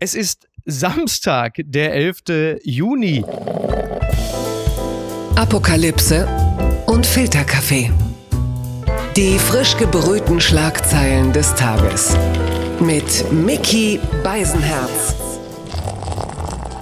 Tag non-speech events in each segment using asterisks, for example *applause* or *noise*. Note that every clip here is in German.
Es ist Samstag, der 11. Juni. Apokalypse und Filterkaffee. Die frisch gebrühten Schlagzeilen des Tages. Mit Mickey Beisenherz.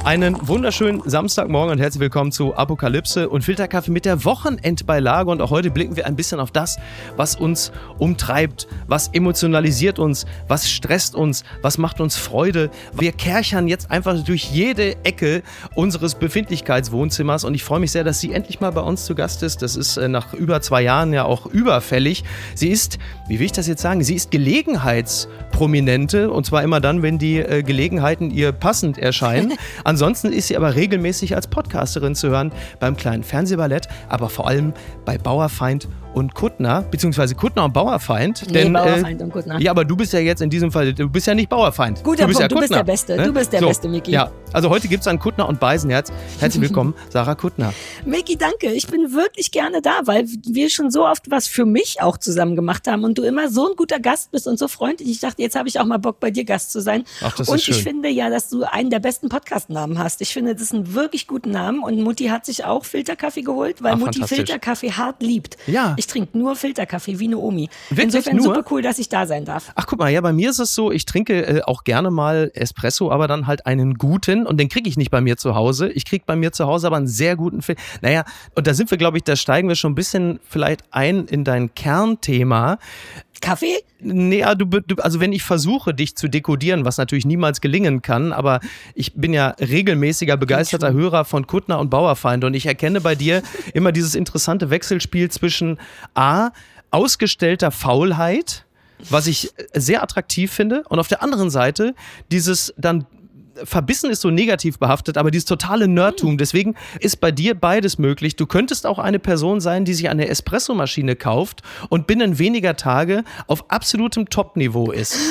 Einen wunderschönen Samstagmorgen und herzlich willkommen zu Apokalypse und Filterkaffee mit der Wochenendbeilage. Und auch heute blicken wir ein bisschen auf das, was uns umtreibt, was emotionalisiert uns, was stresst uns, was macht uns Freude. Wir kerchern jetzt einfach durch jede Ecke unseres Befindlichkeitswohnzimmers und ich freue mich sehr, dass sie endlich mal bei uns zu Gast ist. Das ist äh, nach über zwei Jahren ja auch überfällig. Sie ist, wie will ich das jetzt sagen, sie ist Gelegenheitsprominente und zwar immer dann, wenn die äh, Gelegenheiten ihr passend erscheinen. *laughs* Ansonsten ist sie aber regelmäßig als Podcasterin zu hören beim kleinen Fernsehballett, aber vor allem bei Bauerfeind und Kuttner, beziehungsweise Kuttner und Bauerfeind. Nee, denn, Bauerfeind äh, und Kuttner. Ja, aber du bist ja jetzt in diesem Fall, du bist ja nicht Bauerfeind. Guter du bist Punkt, ja du bist der Beste, ne? du bist der so, Beste, Miki. Ja, also heute gibt es ein Kuttner und Beisenherz. Herzlich willkommen, *laughs* Sarah Kuttner. Miki, danke. Ich bin wirklich gerne da, weil wir schon so oft was für mich auch zusammen gemacht haben und du immer so ein guter Gast bist und so freundlich. Ich dachte, jetzt habe ich auch mal Bock, bei dir Gast zu sein. Ach, das ist und schön. ich finde ja, dass du einen der besten Podcast-Namen hast. Ich finde, das ist ein wirklich guten Namen und Mutti hat sich auch Filterkaffee geholt, weil Ach, Mutti. Filterkaffee hart liebt. Ja. Ich trinke nur Filterkaffee wie eine Omi. Wirklich Insofern nur? super cool, dass ich da sein darf. Ach, guck mal, ja, bei mir ist es so, ich trinke äh, auch gerne mal Espresso, aber dann halt einen guten und den kriege ich nicht bei mir zu Hause. Ich kriege bei mir zu Hause aber einen sehr guten Film. Naja, und da sind wir, glaube ich, da steigen wir schon ein bisschen vielleicht ein in dein Kernthema. Kaffee? Nee, ja, du, du, also wenn ich versuche, dich zu dekodieren, was natürlich niemals gelingen kann, aber ich bin ja regelmäßiger begeisterter Hörer von Kuttner und Bauerfeind und ich erkenne bei dir immer dieses interessante Wechselspiel zwischen A, ausgestellter Faulheit, was ich sehr attraktiv finde, und auf der anderen Seite dieses dann Verbissen ist so negativ behaftet, aber dieses totale Nerdtum. Deswegen ist bei dir beides möglich. Du könntest auch eine Person sein, die sich eine Espressomaschine kauft und binnen weniger Tage auf absolutem Top-Niveau ist. *laughs*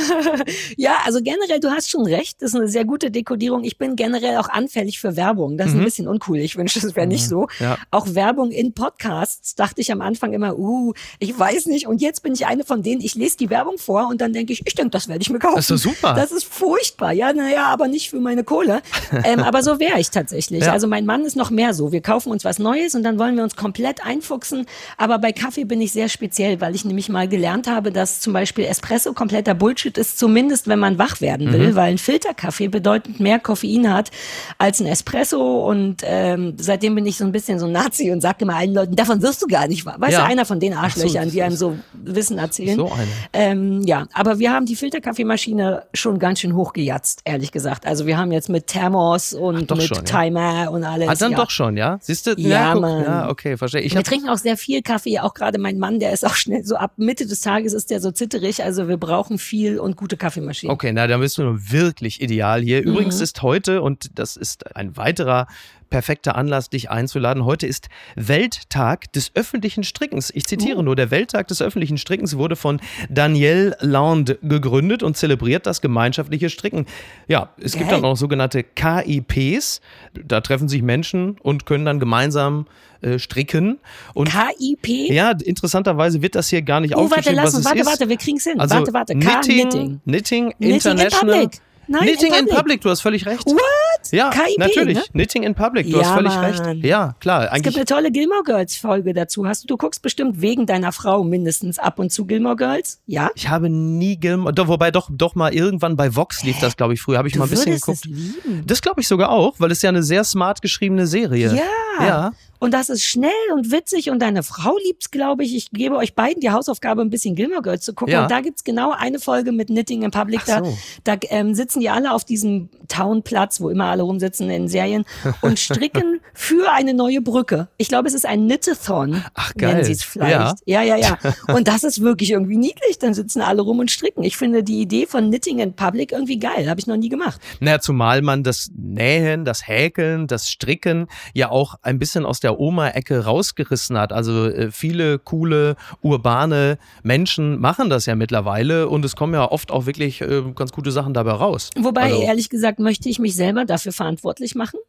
Ja, also generell, du hast schon recht, das ist eine sehr gute Dekodierung. Ich bin generell auch anfällig für Werbung. Das ist ein bisschen uncool. Ich wünschte, es wäre nicht so. Mhm. Ja. Auch Werbung in Podcasts dachte ich am Anfang immer, uh, ich weiß nicht. Und jetzt bin ich eine von denen, ich lese die Werbung vor und dann denke ich, ich denke, das werde ich mir kaufen. Das ist super. Das ist furchtbar. Ja, naja, aber nicht für meine Kohle. *laughs* ähm, aber so wäre ich tatsächlich. Ja. Also mein Mann ist noch mehr so. Wir kaufen uns was Neues und dann wollen wir uns komplett einfuchsen. Aber bei Kaffee bin ich sehr speziell, weil ich nämlich mal gelernt habe, dass zum Beispiel Espresso kompletter Bullshit ist, zumindest wenn man wach werden will, Mhm. weil ein Filterkaffee bedeutend mehr Koffein hat als ein Espresso. Und ähm, seitdem bin ich so ein bisschen so ein Nazi und sage immer allen Leuten, davon wirst du gar nicht wahr. Weißt Ja. du, einer von den so, Arschlöchern, das die einem so Wissen erzählen. So eine. Ähm, ja, aber wir haben die Filterkaffeemaschine schon ganz schön hochgejatzt, ehrlich gesagt. Also wir haben jetzt mit Thermos und doch mit schon, ja. Timer und alles. Ah, dann ja. doch schon, ja? Siehst du? Ja, guck, Mann. ja, okay, verstehe. Ich Wir trinken auch sehr viel Kaffee, auch gerade mein Mann, der ist auch schnell, so ab Mitte des Tages ist der so zitterig, also wir brauchen viel und gute Kaffeemaschinen. Okay, na, dann bist du wirklich ideal hier. Mhm. Übrigens ist heute, und das ist ein weiterer perfekter Anlass, dich einzuladen. Heute ist Welttag des öffentlichen Strickens. Ich zitiere Uh. nur, der Welttag des öffentlichen Strickens wurde von Danielle Land gegründet und zelebriert das gemeinschaftliche Stricken. Ja, es gibt Geil. dann auch sogenannte KIPs. Da treffen sich Menschen und können dann gemeinsam äh, stricken. Und KIP? ja, interessanterweise wird das hier gar nicht Oh, warte, aufgeschrieben, lass was uns, es warte, ist. warte, wir kriegen's hin. Also warte, warte, Knitting. Knitting, Knitting in International. Public. Nein, Knitting in Public. Public, du hast völlig recht. What? Ja, KIP, natürlich. ne? Knitting in Public, du Ja, hast völlig Mann. recht. Ja, klar. Es gibt eine tolle Gilmore Girls Folge dazu. Hast du, du guckst bestimmt wegen deiner Frau mindestens ab und zu Gilmore Girls? Ja? ich habe nie Gilmore, doch, wobei doch, doch mal irgendwann bei Vox lief das, glaube ich, früher. Habe ich Du mal ein bisschen geguckt. es lieben. Das glaube ich sogar auch, weil es ja eine sehr smart geschriebene Serie. Ja. Ja. Und das ist schnell und witzig und deine Frau liebt's, glaube ich. Ich gebe euch beiden die Hausaufgabe, ein bisschen Gilmore Girls zu gucken. Ja. Und da gibt's genau eine Folge mit Knitting in Public. Ach so. Da, da ähm, sitzen die alle auf diesem Townplatz, wo immer alle rumsitzen in Serien und *laughs* stricken für eine neue Brücke. Ich glaube, es ist ein Knitathon, Ach, geil. nennen sie es vielleicht. Ja. ja, ja, *laughs* Und das ist wirklich irgendwie niedlich. Dann sitzen alle rum und stricken. Ich finde die Idee von Knitting in Public irgendwie geil. Habe ich noch nie gemacht. Naja, zumal man das Nähen, das Häkeln, das Stricken ja auch ein bisschen aus der Oma-Ecke rausgerissen hat. Also äh, viele coole, urbane Menschen machen das ja mittlerweile und es kommen ja oft auch wirklich äh, ganz gute Sachen dabei raus. Wobei, also, ehrlich gesagt, möchte ich mich selber dafür verantwortlich machen.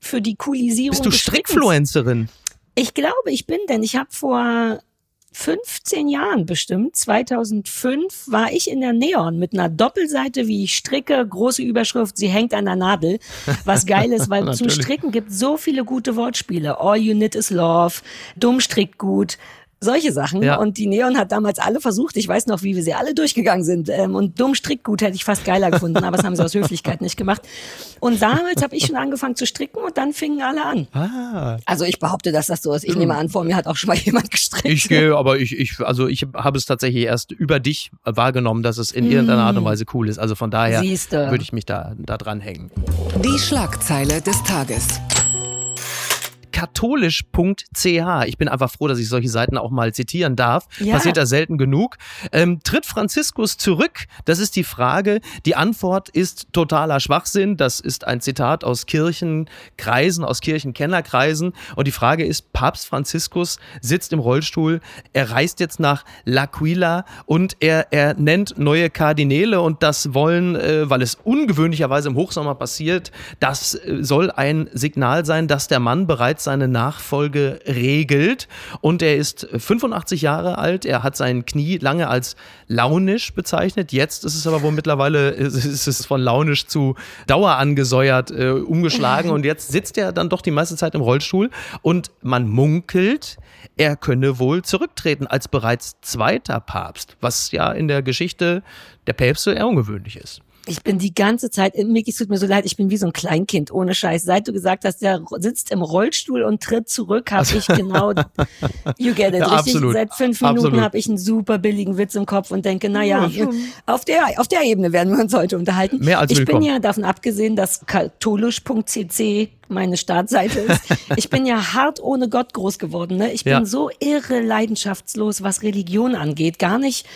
Für die Coolisierung bist du. Strickfluencerin? Ich glaube, ich bin, denn ich habe vor 15 Jahren bestimmt, 2005, war ich in der Neon mit einer Doppelseite, wie ich stricke, große Überschrift, sie hängt an der Nadel. Was geil ist, weil *laughs* zum Stricken gibt so viele gute Wortspiele. All you need is love, dumm strickt gut, solche Sachen. Ja. Und die Neon hat damals alle versucht. Ich weiß noch, wie wir sie alle durchgegangen sind. Ähm, und dumm Strickgut hätte ich fast geiler gefunden, aber das haben sie aus Höflichkeit nicht gemacht. Und damals habe ich schon angefangen zu stricken und dann fingen alle an. Ah. Also ich behaupte, dass das so ist. Ich nehme an, vor mir hat auch schon mal *laughs* jemand gestrickt. Ich gehe, aber ich, ich, also ich habe es tatsächlich erst über dich wahrgenommen, dass es in irgendeiner Art und. Weise cool ist. Also von daher würde ich mich da, da dran hängen. Die Schlagzeile des Tages katholisch.ch. Ich bin einfach froh, dass ich solche Seiten auch mal zitieren darf. Ja. Passiert da selten genug. Ähm, tritt Franziskus zurück? Das ist die Frage. Die Antwort ist totaler Schwachsinn. Das ist ein Zitat aus Kirchenkreisen, aus Kirchenkennerkreisen. Und die Frage ist, Papst Franziskus sitzt im Rollstuhl. Er reist jetzt nach L'Aquila und er, er nennt neue Kardinäle und das wollen, äh, weil es ungewöhnlicherweise im Hochsommer passiert, das äh, soll ein Signal sein, dass der Mann bereits seine Nachfolge regelt. Und er ist 85 Jahre alt. Er hat sein Knie lange als launisch bezeichnet. Jetzt ist es aber wohl mittlerweile, ist es von launisch zu dauerangesäuert äh, umgeschlagen. Und jetzt sitzt er dann doch die meiste Zeit im Rollstuhl. Und man munkelt, er könne wohl zurücktreten als bereits zweiter Papst, was ja in der Geschichte der Päpste eher ungewöhnlich ist. Ich bin die ganze Zeit, Micky, es tut mir so leid, ich bin wie so ein Kleinkind, ohne Scheiß. Seit du gesagt hast, der sitzt im Rollstuhl und tritt zurück, habe ich genau, *laughs* you get it, ja, richtig? Absolut. Seit fünf Minuten habe ich einen super billigen Witz im Kopf und denke, naja, ja, auf der, auf der Ebene werden wir uns heute unterhalten. Mehr als ich willkommen. bin ja davon abgesehen, dass katholisch.cc meine Startseite ist. *laughs* Ich bin ja hart ohne Gott groß geworden. Ne? Ich bin ja. so irre leidenschaftslos, was Religion angeht. Gar nicht,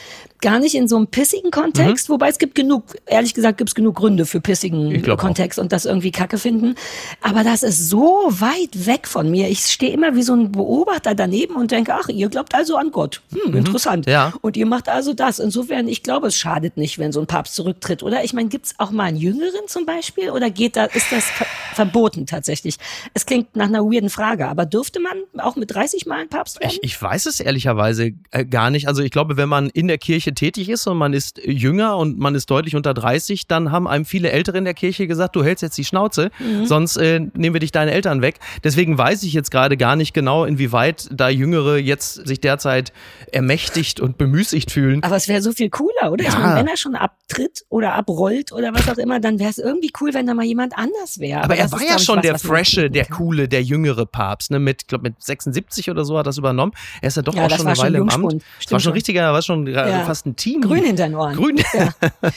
gar nicht in so einem pissigen Kontext, mhm. wobei es gibt genug, ehrlich gesagt, gibt es genug Gründe für pissigen Kontext auch. und das irgendwie Kacke finden. Aber das ist so weit weg von mir. Ich stehe immer wie so ein Beobachter daneben und denke, ach, ihr glaubt also an Gott. Hm, mhm. interessant. Ja. Und ihr macht also das. Insofern, ich glaube, es schadet nicht, wenn so ein Papst zurücktritt. Oder ich meine, gibt es auch mal einen Jüngeren zum Beispiel? Oder geht da, ist das ver verboten tatsächlich? Es klingt nach einer weirden Frage, aber dürfte man auch mit 30 Mal ein Papst werden? Ich, ich weiß es ehrlicherweise äh, gar nicht. Also ich glaube, wenn man in der Kirche tätig ist und man ist jünger und man ist deutlich unter 30, dann haben einem viele Ältere in der Kirche gesagt, du hältst jetzt die Schnauze, mhm. sonst äh, nehmen wir dich deine Eltern weg. Deswegen weiß ich jetzt gerade gar nicht genau, inwieweit da Jüngere jetzt sich derzeit ermächtigt und bemüßigt fühlen. Aber es wäre so viel cooler, oder? Ja. Ich meine, wenn er schon abtritt oder abrollt oder was auch immer, dann wäre es irgendwie cool, wenn da mal jemand anders wäre. Aber, Aber er war ja schon was, der fresche, der coole, der jüngere Papst, ne? Mit, glaube mit 76 oder so hat das übernommen. Er ist ja doch ja, auch schon eine Weile im Amt. Das war schon richtiger, war schon ja. fast ein Team. Grün hinter den Ohren. Grün. Ja. *laughs*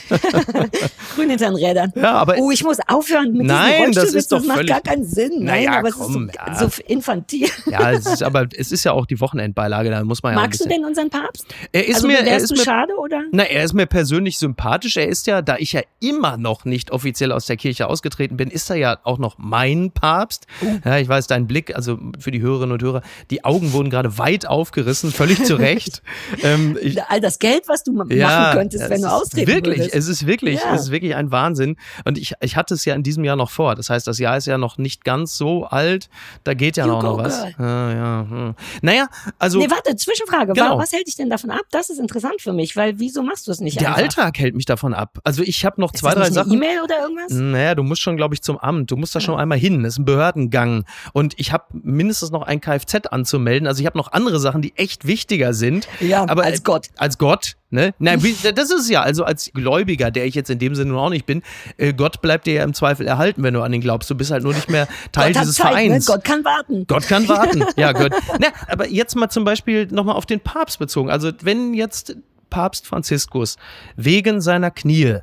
Grün hinter den Rädern. Ja, aber oh, ich muss aufhören mit Nein, diesem das ist doch das macht gar keinen Sinn. Nein, naja, aber komm, es ist so, so infantil. Ja, es ist, aber es ist ja auch die Wochenendbeilage, da muss man ja Magst du denn unseren Papst? Er ist also, mir, er ist mir, schade oder? Na, er ist mir persönlich sympathisch. Er ist ja, da ich ja immer noch nicht offiziell aus der Kirche ausgetreten bin, ist er ja auch noch mein Papst. Uh. Ja, ich weiß, dein Blick, also für die Hörerinnen und Hörer, die Augen wurden gerade weit aufgerissen, völlig zu Recht. *laughs* ähm, ich, All das Geld, was du machen ja, könntest, wenn du austreten wirklich, würdest. Es ist wirklich, ja. es ist wirklich ein Wahnsinn. Und ich, ich hatte es ja in diesem Jahr noch vor. Das heißt, das Jahr ist ja noch nicht ganz so alt. Da geht ja you noch, noch was. Ah, ja, hm. Naja, also. Nee, warte, Zwischenfrage. Genau. Was hält dich denn davon ab? Das ist interessant für mich, weil wieso machst du es nicht Der einfach? Alltag hält mich davon ab. Also ich habe noch ist zwei, drei Sachen. E-Mail oder irgendwas? Naja, du musst schon, glaube ich, zum Amt. Du musst da schon einmal hin. Das ist ein Behördengang. Und ich habe mindestens noch ein Kfz anzumelden. Also ich habe noch andere Sachen, die echt wichtiger sind. Ja, aber als Gott. Als Gott. Ne? Nein, das ist ja. Also als Gläubiger, der ich jetzt in dem Sinne auch nicht bin, äh, Gott bleibt dir ja im Zweifel erhalten, wenn du an ihn glaubst. Du bist halt nur nicht mehr Teil dieses Zeit, ne? Vereins. Ne? Gott kann warten. Gott kann warten. *laughs* Ja, Gott. Na, aber jetzt mal zum Beispiel nochmal auf den Papst bezogen. Also wenn jetzt Papst Franziskus wegen seiner Knie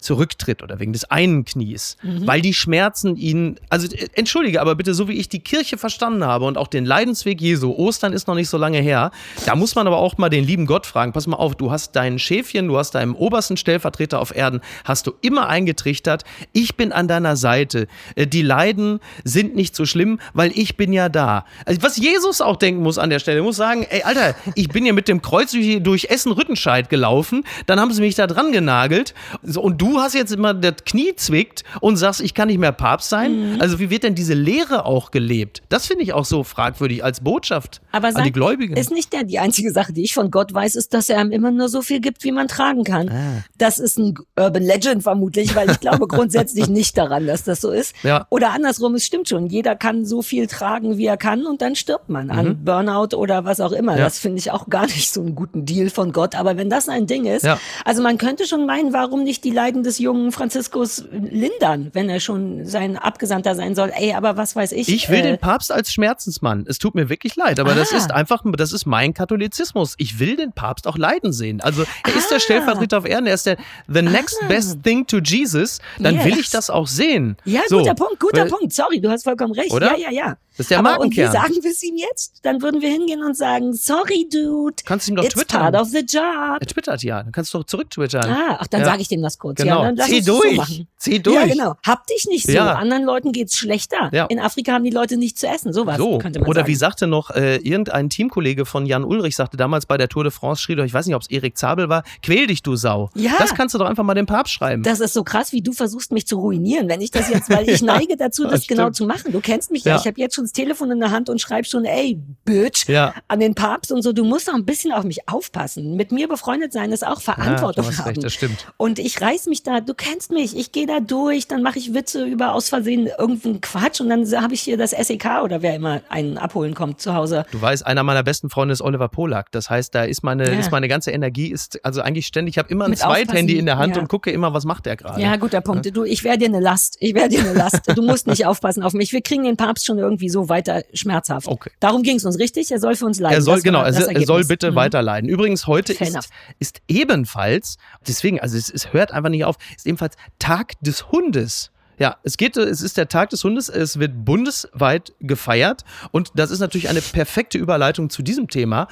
zurücktritt oder wegen des einen Knies, mhm. weil die Schmerzen ihn, also äh, entschuldige, aber bitte, so wie ich die Kirche verstanden habe und auch den Leidensweg Jesu, Ostern ist noch nicht so lange her, da muss man aber auch mal den lieben Gott fragen, pass mal auf, du hast deinen Schäfchen, du hast deinen obersten Stellvertreter auf Erden, hast du immer eingetrichtert, ich bin an deiner Seite, äh, die Leiden sind nicht so schlimm, weil ich bin ja da. Also was Jesus auch denken muss an der Stelle, muss sagen, ey Alter, ich bin ja mit dem Kreuz durch Essen-Rüttenscheid gelaufen, dann haben sie mich da dran genagelt und du du hast jetzt immer das Knie zwickt und sagst, ich kann nicht mehr Papst sein. Mhm. Also wie wird denn diese Lehre auch gelebt? Das finde ich auch so fragwürdig als Botschaft Aber an die Gläubigen. ist nicht der, die einzige Sache, die ich von Gott weiß, ist, dass er einem immer nur so viel gibt, wie man tragen kann. Ah. Das ist ein Urban Legend vermutlich, weil ich glaube *laughs* grundsätzlich nicht daran, dass das so ist. Ja. Oder andersrum, es stimmt schon. Jeder kann so viel tragen, wie er kann und dann stirbt man an Burnout oder was auch immer. Mhm. Ja. Das finde ich auch gar nicht so einen guten Deal von Gott. Aber wenn das ein Ding ist, Ja. also man könnte schon meinen, warum nicht die Leiden des jungen Franziskus lindern, wenn er schon sein Abgesandter sein soll. Ey, aber was weiß ich. Ich will äh, den Papst als Schmerzensmann. Es tut mir wirklich leid, aber das Ah. ist einfach, das ist mein Katholizismus. Ich will den Papst auch leiden sehen. Also er ist der Ah. Stellvertreter auf Erden, er ist der the next best thing to Jesus. Dann will Yes. ich das auch sehen. Ja, So, guter Punkt, guter weil- Punkt. Sorry, du hast vollkommen recht. Oder? Ja, ja, ja. Das ist der Aber und wie Markenkern. sagen wir es ihm jetzt? Dann würden wir hingehen und sagen, sorry, dude. Kannst du ihm doch It's twittern. part of the job. Er twittert ja, dann kannst du doch zurücktwittern. Ah, ach, dann Ja. sage ich dem das kurz. Genau. Ja, dann lass Zieh durch. So. Zieh durch. Ja, genau. Hab dich nicht so. Ja. Anderen Leuten geht's schlechter. Ja. In Afrika haben die Leute nichts zu essen. Sowas So, könnte man oder sagen. wie sagte noch äh, irgendein Teamkollege von Jan Ulrich, sagte damals bei der Tour de France, schrieb doch, ich weiß nicht, ob es Erik Zabel war, quäl dich, du Sau. Ja. Das kannst du doch einfach mal dem Papst schreiben. Das ist so krass, wie du versuchst, mich zu ruinieren. Wenn ich das jetzt, weil ich *laughs* neige dazu, das Das genau zu machen. Du kennst mich ja. Ich habe jetzt schon das Telefon in der Hand und schreib schon, ey, Bitch, Ja. an den Papst und so. Du musst auch ein bisschen auf mich aufpassen. Mit mir befreundet sein ist auch Verantwortung haben. recht, das stimmt. Und ich reiß mich da, du kennst mich, ich gehe da durch, dann mache ich Witze über aus Versehen irgendeinen Quatsch und dann habe ich hier das SEK oder wer immer einen abholen kommt zu Hause. Du weißt, einer meiner besten Freunde ist Oliver Polak. Das heißt, da ist meine, Ja. ist meine ganze Energie, ist also eigentlich ständig, ich habe immer ein Zweithandy in der Hand ja. und gucke immer, was macht der gerade. Ja, guter Punkt. Du, ich wäre dir eine Last. Ich wäre dir eine Last. Du musst nicht aufpassen auf mich. Wir kriegen den Papst schon irgendwie so weiter schmerzhaft. Okay. Darum ging es uns richtig. Er soll für uns leiden. Er soll, Das genau, er, soll- bitte Mhm. weiterleiden. Übrigens, heute Fair ist, enough. ist ebenfalls, deswegen, also es, es hört einfach nicht auf, ist ebenfalls Tag des Hundes. Ja, es geht, es ist der Tag des Hundes, es wird bundesweit gefeiert und das ist natürlich eine perfekte Überleitung zu diesem Thema.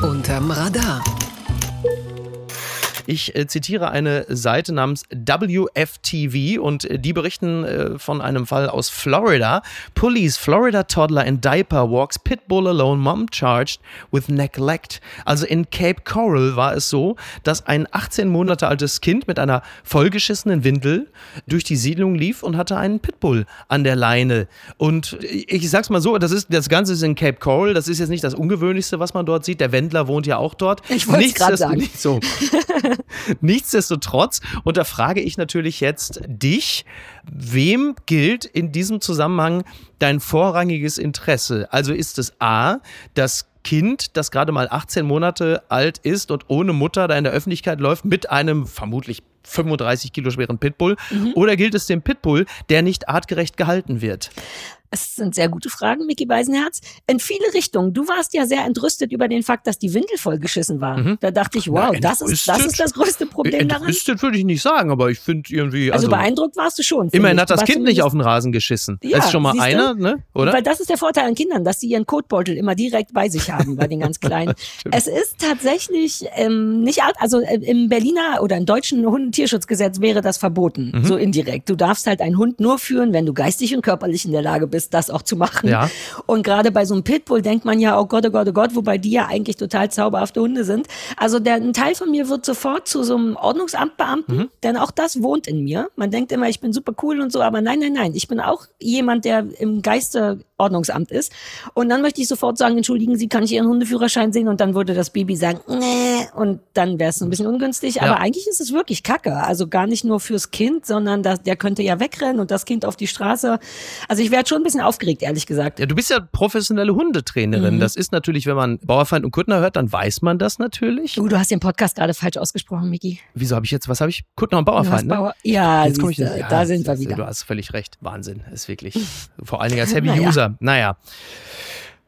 Unterm Radar. Ich äh, zitiere eine Seite namens WFTV und äh, die berichten äh, von einem Fall aus Florida. Police, Florida toddler in diaper walks Pitbull alone, mom charged with neglect. Also in Cape Coral war es so, dass ein 18 Monate altes Kind mit einer vollgeschissenen Windel durch die Siedlung lief und hatte einen Pitbull an der Leine. Und ich sag's mal so, das ist das Ganze ist in Cape Coral, das ist jetzt nicht das ungewöhnlichste, was man dort sieht. Der Wendler wohnt ja auch dort. Ich grad Nichtsdestotrotz- sagen. nicht so. *laughs* Nichtsdestotrotz, und da frage ich natürlich jetzt dich, wem gilt in diesem Zusammenhang dein vorrangiges Interesse? Also ist es A, das Kind, das gerade mal 18 Monate alt ist und ohne Mutter da in der Öffentlichkeit läuft mit einem vermutlich 35 Kilo schweren Pitbull? Oder gilt es dem Pitbull, der nicht artgerecht gehalten wird? Es sind sehr gute Fragen, Micky Beisenherz. In viele Richtungen. Du warst ja sehr entrüstet über den Fakt, dass die Windel vollgeschissen war. Da dachte ich, wow, Na, das ist, das ist das größte Problem daran. Entrüstet würde ich nicht sagen, aber ich finde irgendwie. Also, Also, beändruckt warst du schon. immerhin ich. hat das Kind nicht auf den Rasen geschissen. Ja, das ist schon mal einer, ne? Oder? Weil das ist der Vorteil an Kindern, dass sie ihren Kotbeutel immer direkt bei sich haben, bei den ganz *laughs* Kleinen. es ist tatsächlich ähm, nicht, also äh, im Berliner oder im deutschen Hundentierschutzgesetz wäre das verboten, Mhm. so indirekt. Du darfst halt einen Hund nur führen, wenn du geistig und körperlich in der Lage bist, das auch zu machen. Ja. Und gerade bei so einem Pitbull denkt man ja, oh Gott, oh Gott, oh Gott, wobei die ja eigentlich total zauberhafte Hunde sind. Also der, ein Teil von mir wird sofort zu so einem Ordnungsamtbeamten, Mhm. denn auch das wohnt in mir. Man denkt immer, ich bin super cool und so, aber nein, nein, nein. Ich bin auch jemand, der im Geiste Ordnungsamt ist. Und dann möchte ich sofort sagen, entschuldigen Sie, kann ich Ihren Hundeführerschein sehen? Und dann würde das Baby sagen, nee. Und dann wäre es ein bisschen ungünstig. Ja. Aber eigentlich ist es wirklich Kacke. Also gar nicht nur fürs Kind, sondern das, der könnte ja wegrennen und das Kind auf die Straße. Also ich werde schon ein bisschen aufgeregt, ehrlich gesagt. Ja, du bist ja professionelle Hundetrainerin. Mhm. Das ist natürlich, wenn man Bauerfeind und Kuttner hört, dann weiß man das natürlich. Du, du hast den Podcast gerade falsch ausgesprochen, Miki. Wieso habe ich jetzt, was habe ich? Kuttner und Bauerfeind, ne? Bauer ja, Jetzt komme ich siehste, ja, da sind wir wieder. Du hast völlig recht. Wahnsinn. Ist wirklich. Vor allen Dingen als Heavy *laughs* Naja. User. Naja.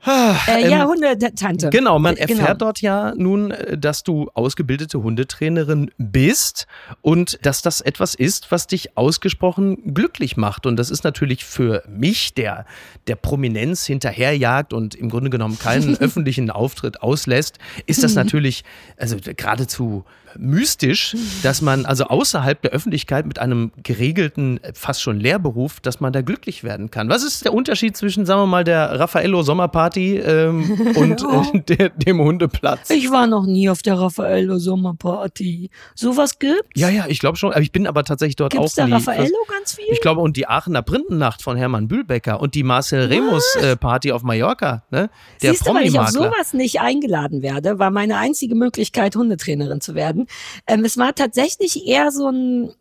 Äh, ja, Hundetante. Genau, man Äh, erfährt dort ja nun, äh, dass du ausgebildete Hundetrainerin bist und dass das etwas ist, was dich ausgesprochen glücklich macht. Und das ist natürlich für mich, der der Prominenz hinterherjagt und im Grunde genommen keinen *laughs* öffentlichen Auftritt auslässt, ist das natürlich also geradezu mystisch, dass man also außerhalb der Öffentlichkeit mit einem geregelten, fast schon Lehrberuf, dass man da glücklich werden kann. Was ist der Unterschied zwischen, sagen wir mal, der Raffaello Sommerparty ähm, *laughs* und äh, der, dem Hundeplatz? Ich war noch nie auf der Raffaello Sommerparty. Sowas gibt's? Ja, ja, ich glaube schon. Aber ich bin aber tatsächlich dort Gibt's auch da nie. Raffaello ganz viel? Ich glaube, und die Aachener Printennacht von Hermann Bühlbecker und die Marcel Remus äh, Party auf Mallorca, ne? Der Siehst du, weil ich auf sowas nicht eingeladen werde, war meine einzige Möglichkeit, Hundetrainerin zu werden. Ähm, es war tatsächlich eher so ein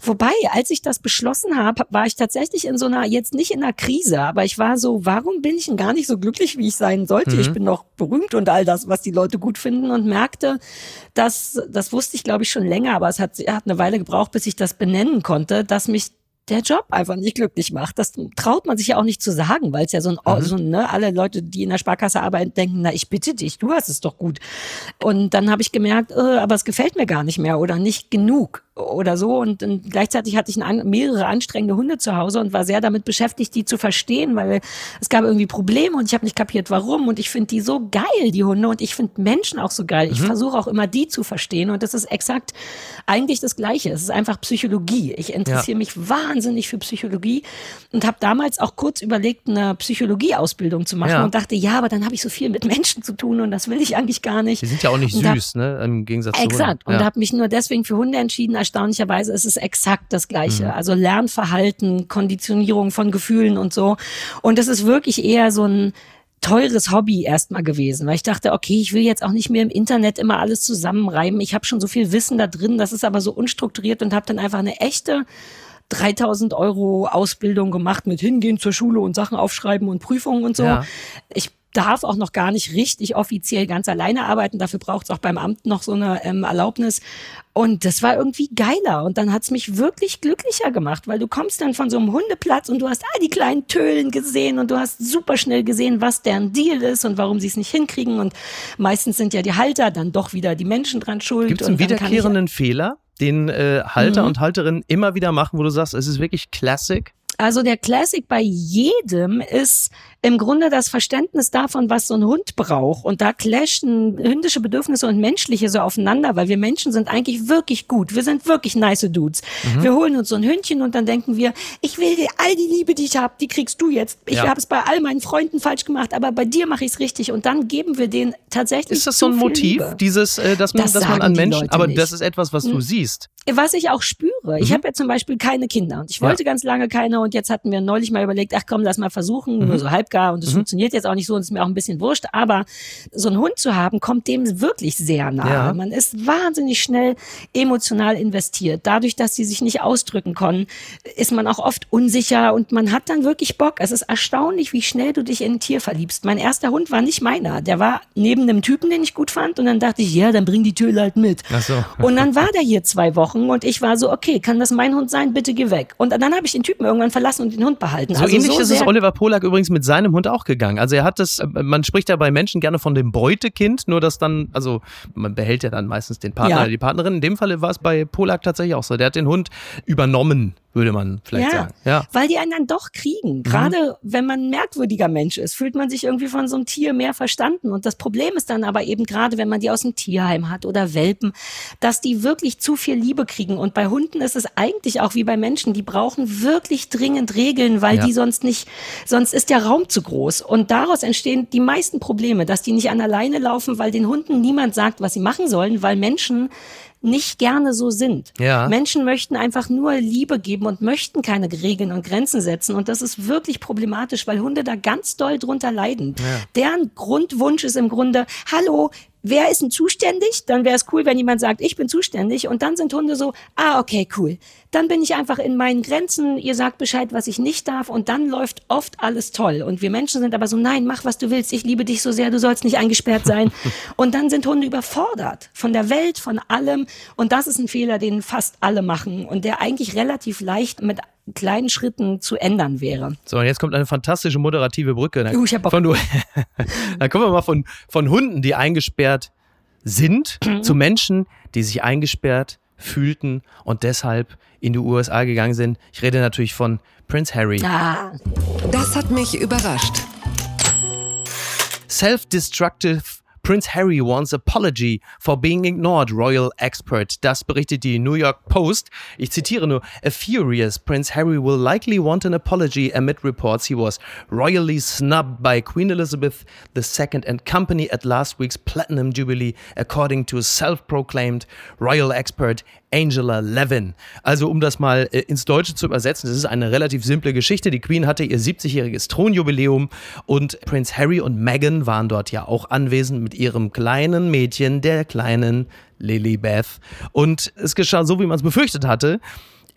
Wobei, als ich das beschlossen habe, war ich tatsächlich in so einer, jetzt nicht in einer Krise, aber ich war so, warum bin ich denn gar nicht so glücklich, wie ich sein sollte? Mhm. Ich bin doch berühmt und all das, was die Leute gut finden und merkte, dass, das wusste ich glaube ich schon länger, aber es hat, hat eine Weile gebraucht, bis ich das benennen konnte, dass mich der Job einfach nicht glücklich macht. Das traut man sich ja auch nicht zu sagen, weil es ja so ein, Mhm. so ein ne, alle Leute, die in der Sparkasse arbeiten, denken, na, ich bitte dich, du hast es doch gut. Und dann habe ich gemerkt, äh, aber es gefällt mir gar nicht mehr oder nicht genug oder so. Und, und gleichzeitig hatte ich ein, mehrere anstrengende Hunde zu Hause und war sehr damit beschäftigt, die zu verstehen, weil es gab irgendwie Probleme und ich habe nicht kapiert, warum. Und ich finde die so geil, die Hunde, und ich finde Menschen auch so geil. Ich versuche auch immer, die zu verstehen. Und das ist exakt eigentlich das Gleiche. Es ist einfach Psychologie. Ich interessiere mich wahnsinnig für Psychologie und habe damals auch kurz überlegt, eine Psychologieausbildung zu machen Ja. und dachte, ja, aber dann habe ich so viel mit Menschen zu tun und das will ich eigentlich gar nicht. Die sind ja auch nicht Und hab- süß, ne? Im Gegensatz zu Exakt. Und Ja. habe mich nur deswegen für Hunde entschieden. Erstaunlicherweise ist es exakt das Gleiche. Also Lernverhalten, Konditionierung von Gefühlen und so. Und das ist wirklich eher so ein teures Hobby erstmal gewesen, weil ich dachte, okay, ich will jetzt auch nicht mehr im Internet immer alles zusammenreiben. Ich habe schon so viel Wissen da drin, das ist aber so unstrukturiert und habe dann einfach eine echte 3000 Euro Ausbildung gemacht mit hingehen zur Schule und Sachen aufschreiben und Prüfungen und so. Ja. Ich darf auch noch gar nicht richtig offiziell ganz alleine arbeiten. Dafür braucht es auch beim Amt noch so eine ähm, Erlaubnis. Und das war irgendwie geiler. Und dann hat's mich wirklich glücklicher gemacht, weil du kommst dann von so einem Hundeplatz und du hast all die kleinen Tölen gesehen und du hast super schnell gesehen, was deren Deal ist und warum sie es nicht hinkriegen. Und meistens sind ja die Halter dann doch wieder die Menschen dran schuld. Gibt es einen wiederkehrenden Fehler, den äh, Halter Mhm. und Halterinnen immer wieder machen, wo du sagst, es ist wirklich Classic? Also der Classic bei jedem ist im Grunde das Verständnis davon, was so ein Hund braucht. Und da clashen hündische Bedürfnisse und menschliche so aufeinander, weil wir Menschen sind eigentlich wirklich gut. Wir sind wirklich nice Dudes. Mhm. Wir holen uns so ein Hündchen und dann denken wir, ich will dir all die Liebe, die ich habe, die kriegst du jetzt. Ich Ja. habe es bei all meinen Freunden falsch gemacht, aber bei dir mache ich es richtig. Und dann geben wir denen tatsächlich Ist das so ein Motiv, Liebe. dieses, äh, dass man, Das dass man an Menschen, Leute aber nicht. das ist etwas, was du Hm. siehst. Was ich auch spüre. Ich Mhm. habe ja zum Beispiel keine Kinder und ich Ja. wollte ganz lange keine und jetzt hatten wir neulich mal überlegt, ach komm, lass mal versuchen, Mhm. nur so halbgar und es funktioniert jetzt auch nicht so und ist mir auch ein bisschen wurscht, aber so einen Hund zu haben, kommt dem wirklich sehr nahe. Ja. Man ist wahnsinnig schnell emotional investiert. Dadurch, dass sie sich nicht ausdrücken können, ist man auch oft unsicher und man hat dann wirklich Bock. Es ist erstaunlich, wie schnell du dich in ein Tier verliebst. Mein erster Hund war nicht meiner. Der war neben einem Typen, den ich gut fand und dann dachte ich, ja, dann bring die Töle halt mit. So. Und dann war der hier zwei Wochen und ich war so, okay, kann das mein Hund sein? Bitte geh weg. Und dann habe ich den Typen irgendwann verlassen und den Hund behalten. So also ähnlich so ist es Oliver Polak übrigens mit seinem Hund auch gegangen. Also er hat das, äh, man spricht ja bei Menschen gerne von dem Beutekind, nur dass dann, also man behält ja dann meistens den Partner Ja. oder die Partnerin. In dem Falle war es bei Polak tatsächlich auch so. Der hat den Hund übernommen, würde man vielleicht ja, sagen. Ja. weil die einen dann doch kriegen. Gerade wenn man ein merkwürdiger Mensch ist, fühlt man sich irgendwie von so einem Tier mehr verstanden. Und das Problem ist dann aber eben gerade, wenn man die aus dem Tierheim hat oder Welpen, dass die wirklich zu viel Liebe kriegen. Und bei Hunden ist es eigentlich auch wie bei Menschen, die brauchen wirklich dringend Regeln, weil Ja. die sonst nicht, sonst ist der Raum zu groß. Und daraus entstehen die meisten Probleme, dass die nicht an alleine laufen, weil den Hunden niemand sagt, was sie machen sollen, weil Menschen nicht gerne so sind. Ja. Menschen möchten einfach nur Liebe geben und möchten keine Regeln und Grenzen setzen. Und das ist wirklich problematisch, weil Hunde da ganz doll drunter leiden. Deren Grundwunsch ist im Grunde, hallo, wer ist denn zuständig? Dann wäre es cool, wenn jemand sagt, ich bin zuständig. Und dann sind Hunde so, ah, okay, cool. Dann bin ich einfach in meinen Grenzen. Ihr sagt Bescheid, was ich nicht darf. Und dann läuft oft alles toll. Und wir Menschen sind aber so, nein, mach, was du willst. Ich liebe dich so sehr. Du sollst nicht eingesperrt sein. *laughs* und dann sind Hunde überfordert von der Welt, von allem. Und das ist ein Fehler, den fast alle machen. Und der eigentlich relativ leicht mit kleinen Schritten zu ändern wäre. So, und jetzt kommt eine fantastische moderative Brücke. Da, Uh, ich hab Bock. von, du, *laughs* da kommen wir mal von, von Hunden, die eingesperrt sind, Mhm. zu Menschen, die sich eingesperrt fühlten und deshalb in die USA gegangen sind. Ich rede natürlich von Prince Harry. Ah, Das hat mich überrascht. Self-destructive Prince Harry wants apology for being ignored, Royal Expert. Das berichtet die New York Post. Ich zitiere nur, a furious Prince Harry will likely want an apology amid reports he was royally snubbed by Queen Elizabeth II and company at last week's Platinum Jubilee, according to a self-proclaimed Royal Expert Angela Levin. Also um das mal äh, ins Deutsche zu übersetzen, das ist eine relativ simple Geschichte. Die Queen hatte ihr 70-jähriges Thronjubiläum und Prince Harry und Meghan waren dort ja auch anwesend mit ihrem kleinen Mädchen, der kleinen Lilybeth. Und es geschah so, wie man es befürchtet hatte.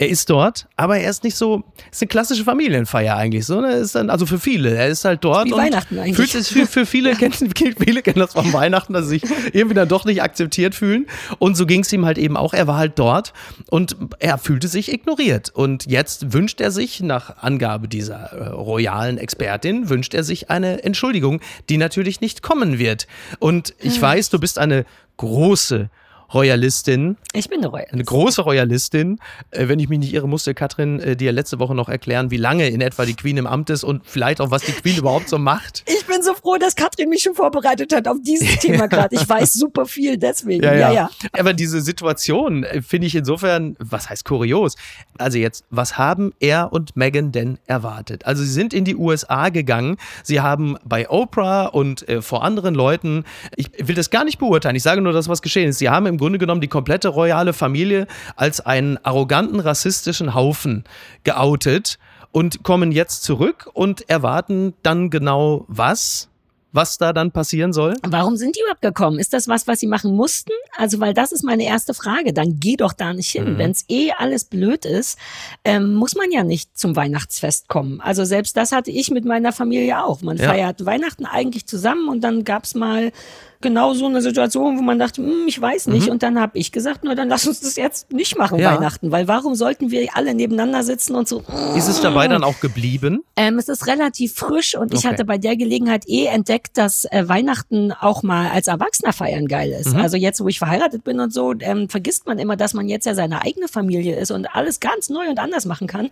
Er ist dort, aber er ist nicht so, ist eine klassische Familienfeier eigentlich so. Ne? Ist dann, also für viele. Er ist halt dort Wie und Weihnachten eigentlich. fühlt sich für, für viele *laughs* kennen, viele kennen das von Weihnachten, dass sie sich irgendwie dann doch nicht akzeptiert fühlen. Und so ging es ihm halt eben auch. Er war halt dort und er fühlte sich ignoriert. Und jetzt wünscht er sich, nach Angabe dieser äh, royalen Expertin, wünscht er sich eine Entschuldigung, die natürlich nicht kommen wird. Und ich Hm. weiß, du bist eine große Royalistin. Ich bin eine Royal. Eine große Royalistin. Äh, wenn ich mich nicht irre, musste Katrin äh, dir letzte Woche noch erklären, wie lange in etwa die Queen im Amt ist und vielleicht auch, was die Queen überhaupt so macht. Ich bin so froh, dass Katrin mich schon vorbereitet hat auf dieses Thema gerade. Ich weiß super viel deswegen. Ja, ja. Aber diese Situation äh, finde ich insofern, was heißt kurios? Also jetzt, was haben er und Meghan denn erwartet? Also sie sind in die USA gegangen, sie haben bei Oprah und äh, vor anderen Leuten, ich will das gar nicht beurteilen, ich sage nur das, was geschehen ist. Sie haben im Grunde genommen die komplette royale Familie als einen arroganten, rassistischen Haufen geoutet und kommen jetzt zurück und erwarten dann genau was? Was da dann passieren soll? Warum sind die überhaupt gekommen? Ist das was, was sie machen mussten? Also, weil das ist meine erste Frage. Dann geh doch da nicht hin. Mhm. Wenn es eh alles blöd ist, ähm, muss man ja nicht zum Weihnachtsfest kommen. Also selbst das hatte ich mit meiner Familie auch. Man Ja. feiert Weihnachten eigentlich zusammen und dann gab's mal genau so eine Situation, wo man dachte, hm, ich weiß nicht. Und dann habe ich gesagt, na dann lass uns das jetzt nicht machen, Mhm. Ja. Weihnachten. Weil warum sollten wir alle nebeneinander sitzen und so, Ist es dabei dann auch geblieben? ähm, es ist relativ frisch und ich Okay. hatte bei der Gelegenheit eh entdeckt, dass äh, Weihnachten auch mal als Erwachsener feiern geil ist. Mhm. Also jetzt, wo ich verheiratet bin und so, ähm, vergisst man immer, dass man jetzt ja seine eigene Familie ist und alles ganz neu und anders machen kann.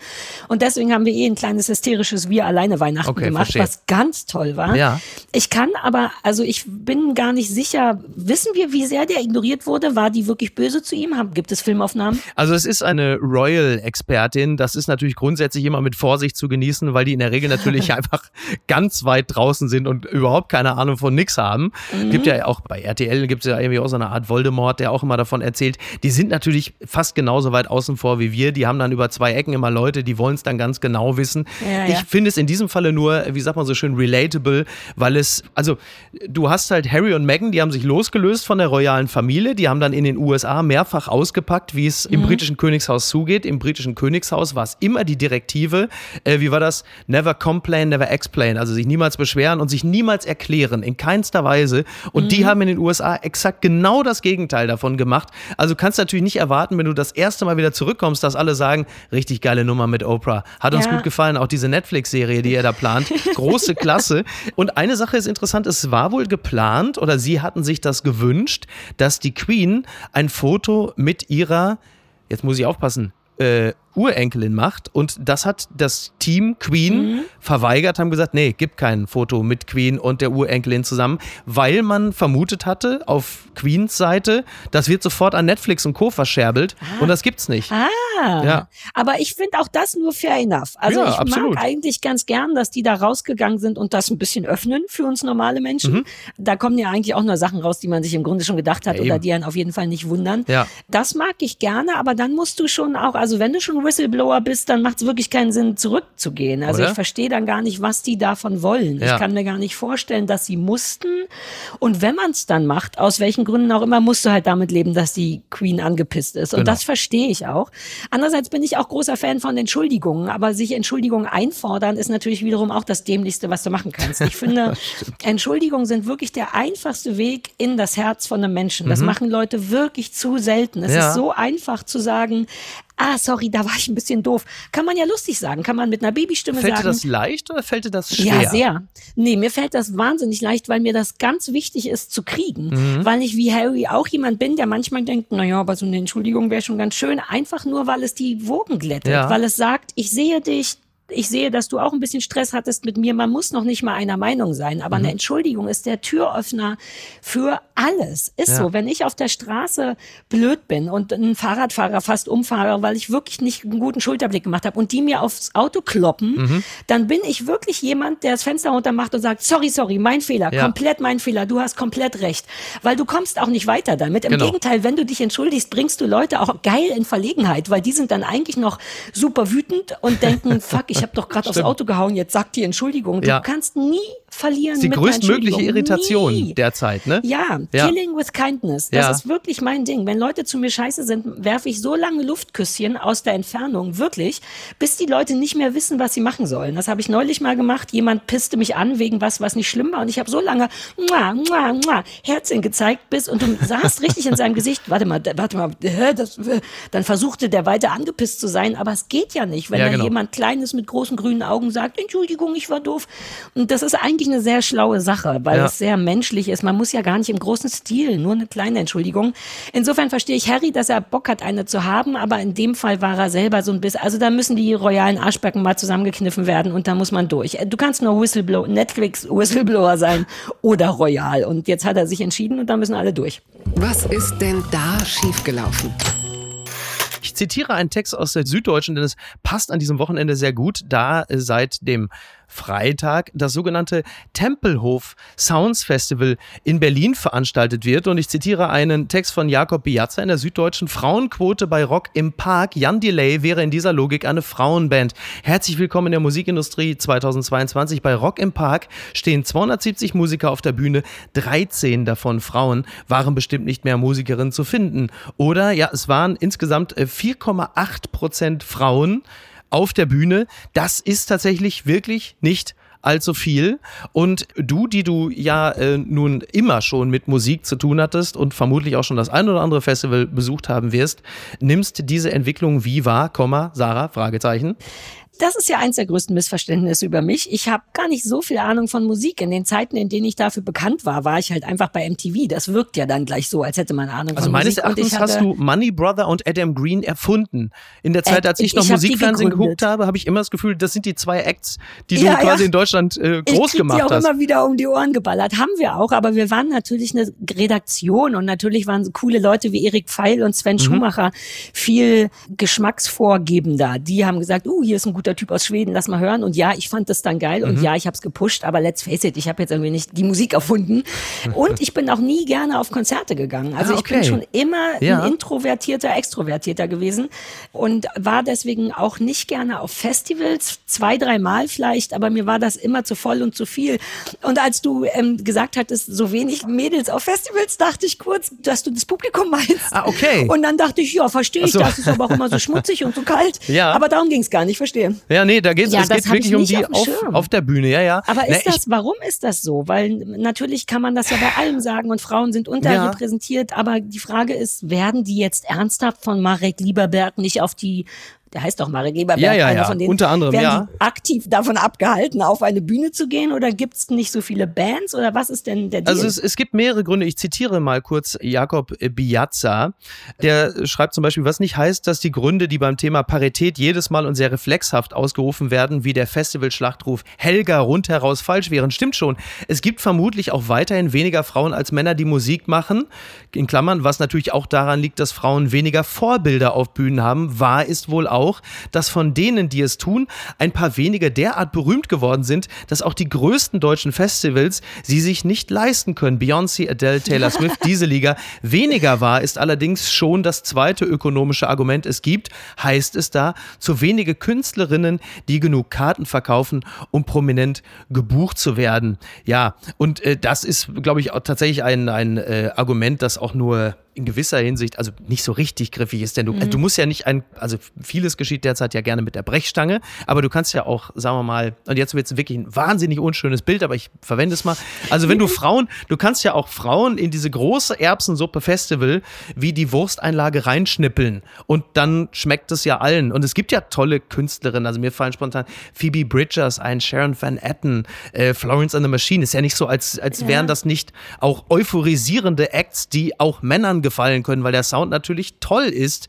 Und deswegen haben wir eh ein kleines hysterisches Wir alleine Weihnachten Okay, gemacht, verstehe. was ganz toll war. Ja. Ich kann aber, also ich bin gar nicht sicher, wissen wir, wie sehr der ignoriert wurde? War die wirklich böse zu ihm? Gibt es Filmaufnahmen? Also es ist eine Royal-Expertin. Das ist natürlich grundsätzlich immer mit Vorsicht zu genießen, weil die in der Regel natürlich *laughs* einfach ganz weit draußen sind und überhaupt keine Ahnung von nix haben. Gibt ja auch bei RTL gibt es ja irgendwie auch so eine Art Voldemort, der auch immer davon erzählt. Die sind natürlich fast genauso weit außen vor wie wir. Die haben dann über zwei Ecken immer Leute, die wollen es dann ganz genau wissen. Ja, ich ja. finde es in diesem Falle nur, wie sagt man so schön, relatable, weil es, also du hast halt Harry und Meghan, die haben sich losgelöst von der royalen Familie, die haben dann in den USA mehrfach ausgepackt, wie es im britischen Königshaus zugeht. Im britischen Königshaus war es immer die Direktive, äh, wie war das? Never complain, never explain, also sich niemals beschweren und sich niemals erklären, in keinster Weise. Und die haben in den USA exakt genau das Gegenteil davon gemacht. Also kannst du natürlich nicht erwarten, wenn du das erste Mal wieder zurückkommst, dass alle sagen, richtig geile Nummer mit Oprah. Hat uns Ja. gut gefallen, auch diese Netflix-Serie, die er da plant. Große Klasse. *laughs* Und eine Sache ist interessant, es war wohl geplant oder sie hatten sich das gewünscht, dass die Queen ein Foto mit ihrer, jetzt muss ich aufpassen, äh, Urenkelin macht und das hat das Team Queen verweigert, haben gesagt, nee, gibt kein Foto mit Queen und der Urenkelin zusammen, weil man vermutet hatte auf Queens Seite, das wird sofort an Netflix und Co. verscherbelt und das gibt's nicht. Ah, Ja. aber ich finde auch das nur fair enough. Also Ja, ich absolut. mag eigentlich ganz gern, dass die da rausgegangen sind und das ein bisschen öffnen für uns normale Menschen. Mhm. Da kommen ja eigentlich auch nur Sachen raus, die man sich im Grunde schon gedacht hat Ja, oder die einen auf jeden Fall nicht wundern. Ja. Das mag ich gerne, aber dann musst du schon auch, also wenn du schon Whistleblower bist, dann macht es wirklich keinen Sinn, zurückzugehen. Also Oder? ich verstehe dann gar nicht, was die davon wollen. Ja. Ich kann mir gar nicht vorstellen, dass sie mussten. Und wenn man es dann macht, aus welchen Gründen auch immer, musst du halt damit leben, dass die Queen angepisst ist. Und Genau. das verstehe ich auch. Andererseits bin ich auch großer Fan von Entschuldigungen, aber sich Entschuldigungen einfordern ist natürlich wiederum auch das Dämlichste, was du machen kannst. Ich *laughs* finde, Entschuldigungen sind wirklich der einfachste Weg in das Herz von einem Menschen. Das machen Leute wirklich zu selten. Es Mhm. Ja. ist so einfach zu sagen, ah, sorry, da war ich ein bisschen doof. Kann man ja lustig sagen, kann man mit einer Babystimme Fällt dir sagen. das leicht oder fällt dir das schwer? Ja, sehr. Nee, mir fällt das wahnsinnig leicht, weil mir das ganz wichtig ist zu kriegen. Mhm. Weil ich wie Harry auch jemand bin, der manchmal denkt, naja, aber so eine Entschuldigung wäre schon ganz schön. Einfach nur, weil es die Wogen glättet. Ja. Weil es sagt, ich sehe dich, ich sehe, dass du auch ein bisschen Stress hattest mit mir. Man muss noch nicht mal einer Meinung sein, aber mhm. eine Entschuldigung ist der Türöffner für alles. Ist ja. so. Wenn ich auf der Straße blöd bin und einen Fahrradfahrer fast umfahre, weil ich wirklich nicht einen guten Schulterblick gemacht habe und die mir aufs Auto kloppen, mhm. dann bin ich wirklich jemand, der das Fenster runter macht und sagt, sorry, sorry, mein Fehler, ja. komplett mein Fehler, du hast komplett recht. Weil du kommst auch nicht weiter damit. Im genau. Gegenteil, wenn du dich entschuldigst, bringst du Leute auch geil in Verlegenheit, weil die sind dann eigentlich noch super wütend und denken, *laughs* fuck, ich habe doch gerade aufs Auto gehauen, jetzt sagt die Entschuldigung. Du ja. kannst nie verlieren. Die größtmögliche Irritation Nie. derzeit, ne? Ja, ja, killing with kindness. Das ja. ist wirklich mein Ding. Wenn Leute zu mir scheiße sind, werfe ich so lange Luftküsschen aus der Entfernung, wirklich, bis die Leute nicht mehr wissen, was sie machen sollen. Das habe ich neulich mal gemacht. Jemand pisste mich an wegen was, was nicht schlimm war. Und ich habe so lange mua, mua, mua, Herzchen gezeigt, bis, und du sahst richtig in seinem Gesicht, warte mal, warte mal, das, dann versuchte der weiter angepisst zu sein, aber es geht ja nicht, wenn ja, genau. da jemand Kleines mit großen grünen Augen sagt, Entschuldigung, ich war doof. Und das ist eigentlich eine sehr schlaue Sache, weil ja. es sehr menschlich ist. Man muss ja gar nicht im großen Stil, nur eine kleine Entschuldigung. Insofern verstehe ich Harry, dass er Bock hat, eine zu haben, aber in dem Fall war er selber so ein bisschen, also da müssen die royalen Arschbacken mal zusammengekniffen werden und da muss man durch. Du kannst nur Whistleblower, Netflix Whistleblower sein oder royal und jetzt hat er sich entschieden und da müssen alle durch. Was ist denn da schiefgelaufen? Ich zitiere einen Text aus der Süddeutschen, denn es passt an diesem Wochenende sehr gut, da seit dem Freitag das sogenannte Tempelhof Sounds Festival in Berlin veranstaltet wird. Und ich zitiere einen Text von Jakob Biazza in der Süddeutschen Frauenquote bei Rock im Park. Jan Delay wäre in dieser Logik eine Frauenband. Herzlich willkommen in der Musikindustrie 2022. Bei Rock im Park stehen 270 Musiker auf der Bühne. 13 davon Frauen waren bestimmt nicht mehr Musikerinnen zu finden. Oder ja, es waren insgesamt 4,8 äh, Prozent Frauen auf der Bühne. Das ist tatsächlich wirklich nicht allzu viel. Und du, die du ja äh, nun immer schon mit Musik zu tun hattest und vermutlich auch schon das ein oder andere Festival besucht haben wirst, nimmst diese Entwicklung wie wahr, Sarah, Fragezeichen? Das ist ja eins der größten Missverständnisse über mich. Ich habe gar nicht so viel Ahnung von Musik. In den Zeiten, in denen ich dafür bekannt war, war ich halt einfach bei MTV. Das wirkt ja dann gleich so, als hätte man Ahnung also von Musik. Also meines Erachtens hast du Money Brother und Adam Green erfunden. In der Zeit, als ich, ich noch Musikfernsehen geguckt habe, habe ich immer das Gefühl, das sind die zwei Acts, die ja, du quasi ja. in Deutschland äh, groß ich gemacht die auch hast. immer wieder um die Ohren geballert. Haben wir auch, aber wir waren natürlich eine Redaktion und natürlich waren so coole Leute wie Erik Pfeil und Sven mhm. Schumacher viel geschmacksvorgebender. Die haben gesagt, uh, hier ist ein guter Typ aus Schweden, lass mal hören. Und ja, ich fand das dann geil und mhm. ja, ich habe es gepusht, aber let's face it, ich habe jetzt irgendwie nicht die Musik erfunden. Und ich bin auch nie gerne auf Konzerte gegangen. Also ah, okay. ich bin schon immer ja. ein introvertierter, extrovertierter gewesen und war deswegen auch nicht gerne auf Festivals, zwei, dreimal vielleicht, aber mir war das immer zu voll und zu viel. Und als du ähm, gesagt hattest, so wenig Mädels auf Festivals, dachte ich kurz, dass du das Publikum meinst. Ah, okay. Und dann dachte ich, ja, verstehe ich, so. das ist aber auch immer so schmutzig und so kalt. *laughs* Ja. Aber darum ging es gar nicht, verstehe. Ja, nee, da geht's, ja, es geht wirklich um die auf, auf, der Bühne, ja, ja. Aber ist Na, das, warum ist das so? Weil natürlich kann man das ja bei allem sagen und Frauen sind unterrepräsentiert, ja. aber die Frage ist, werden die jetzt ernsthaft von Marek Lieberberg nicht auf die der heißt doch Marek Eberberg, ja, ja, ja. von denen, unter anderem, werden ja. aktiv davon abgehalten, auf eine Bühne zu gehen oder gibt es nicht so viele Bands oder was ist denn der Deal? Also es, es gibt mehrere Gründe. Ich zitiere mal kurz Jakob Biazza, der schreibt zum Beispiel, was nicht heißt, dass die Gründe, die beim Thema Parität jedes Mal und sehr reflexhaft ausgerufen werden, wie der Festivalschlachtruf Helga rundheraus falsch wären. Stimmt schon. Es gibt vermutlich auch weiterhin weniger Frauen als Männer, die Musik machen. In Klammern, was natürlich auch daran liegt, dass Frauen weniger Vorbilder auf Bühnen haben. Wahr ist wohl auch auch, dass von denen, die es tun, ein paar wenige derart berühmt geworden sind, dass auch die größten deutschen Festivals sie sich nicht leisten können. Beyoncé, Adele, Taylor Swift, diese Liga. Weniger wahr ist allerdings schon das zweite ökonomische Argument. Es gibt, heißt es da, zu wenige Künstlerinnen, die genug Karten verkaufen, um prominent gebucht zu werden. Ja, und äh, das ist, glaube ich, auch tatsächlich ein, ein äh, Argument, das auch nur in gewisser Hinsicht also nicht so richtig griffig ist, denn du, mhm. du musst ja nicht ein, also vieles geschieht derzeit ja gerne mit der Brechstange, aber du kannst ja auch, sagen wir mal, und jetzt wird es wirklich ein wahnsinnig unschönes Bild, aber ich verwende es mal. Also wenn du *laughs* Frauen, du kannst ja auch Frauen in diese große Erbsensuppe Festival wie die Wursteinlage reinschnippeln und dann schmeckt es ja allen. Und es gibt ja tolle Künstlerinnen, also mir fallen spontan Phoebe Bridgers ein, Sharon Van Etten, äh, Florence and the Machine. Ist ja nicht so, als, als wären ja. das nicht auch euphorisierende Acts, die auch Männern gefallen können, weil der Sound natürlich toll ist.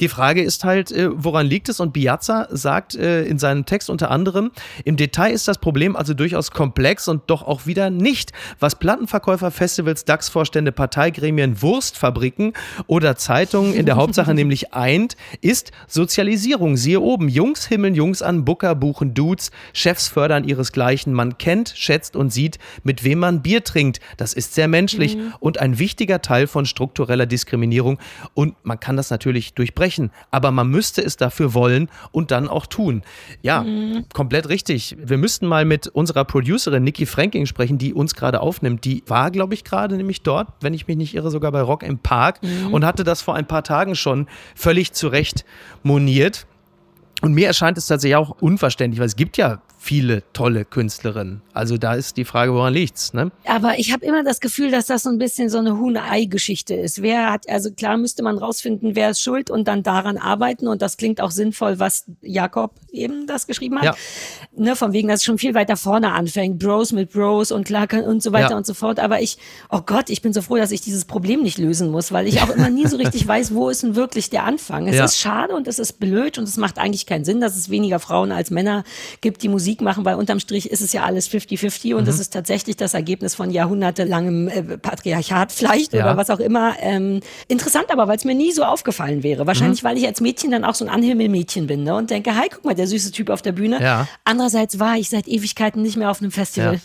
Die Frage ist halt, äh, woran liegt es? Und Piazza sagt äh, in seinem Text unter anderem, im Detail ist das Problem also durchaus komplex und doch auch wieder nicht. Was Plattenverkäufer, Festivals, DAX-Vorstände, Parteigremien, Wurstfabriken oder Zeitungen in der Hauptsache *laughs* nämlich eint, ist Sozialisierung. Siehe oben, Jungs himmeln Jungs an, Booker buchen Dudes, Chefs fördern ihresgleichen. Man kennt, schätzt und sieht, mit wem man Bier trinkt. Das ist sehr menschlich mhm. und ein wichtiger Teil von struktureller Diskriminierung. Und man kann das natürlich durchbrechen, aber man müsste es dafür wollen und dann auch tun. Ja, mhm. komplett richtig. Wir müssten mal mit unserer Producerin Nikki Franking sprechen, die uns gerade aufnimmt. Die war, glaube ich, gerade nämlich dort, wenn ich mich nicht irre, sogar bei Rock im Park mhm. und hatte das vor ein paar Tagen schon völlig zurecht moniert. Und mir erscheint es tatsächlich auch unverständlich, weil es gibt ja viele tolle Künstlerinnen. Also da ist die Frage, woran liegt's, ne? Aber ich habe immer das Gefühl, dass das so ein bisschen so eine Huhn-Ei-Geschichte ist. Wer hat, also klar müsste man rausfinden, wer ist schuld und dann daran arbeiten und das klingt auch sinnvoll, was Jakob eben das geschrieben hat. Ja. Ne, von wegen, dass es schon viel weiter vorne anfängt, Bros mit Bros und klar und so weiter ja. und so fort. Aber ich, oh Gott, ich bin so froh, dass ich dieses Problem nicht lösen muss, weil ich auch immer nie so richtig *laughs* weiß, wo ist denn wirklich der Anfang. Es ja. ist schade und es ist blöd und es macht eigentlich keinen Sinn, dass es weniger Frauen als Männer gibt, die Musik machen, weil unterm Strich ist es ja alles 50-50 und mhm. das ist tatsächlich das Ergebnis von jahrhundertelangem äh, Patriarchat vielleicht ja. oder was auch immer. Ähm, interessant aber, weil es mir nie so aufgefallen wäre. Wahrscheinlich, mhm. weil ich als Mädchen dann auch so ein Anhimmelmädchen bin ne? und denke, hi, guck mal, der süße Typ auf der Bühne. Ja. Andererseits war ich seit Ewigkeiten nicht mehr auf einem Festival. Ja.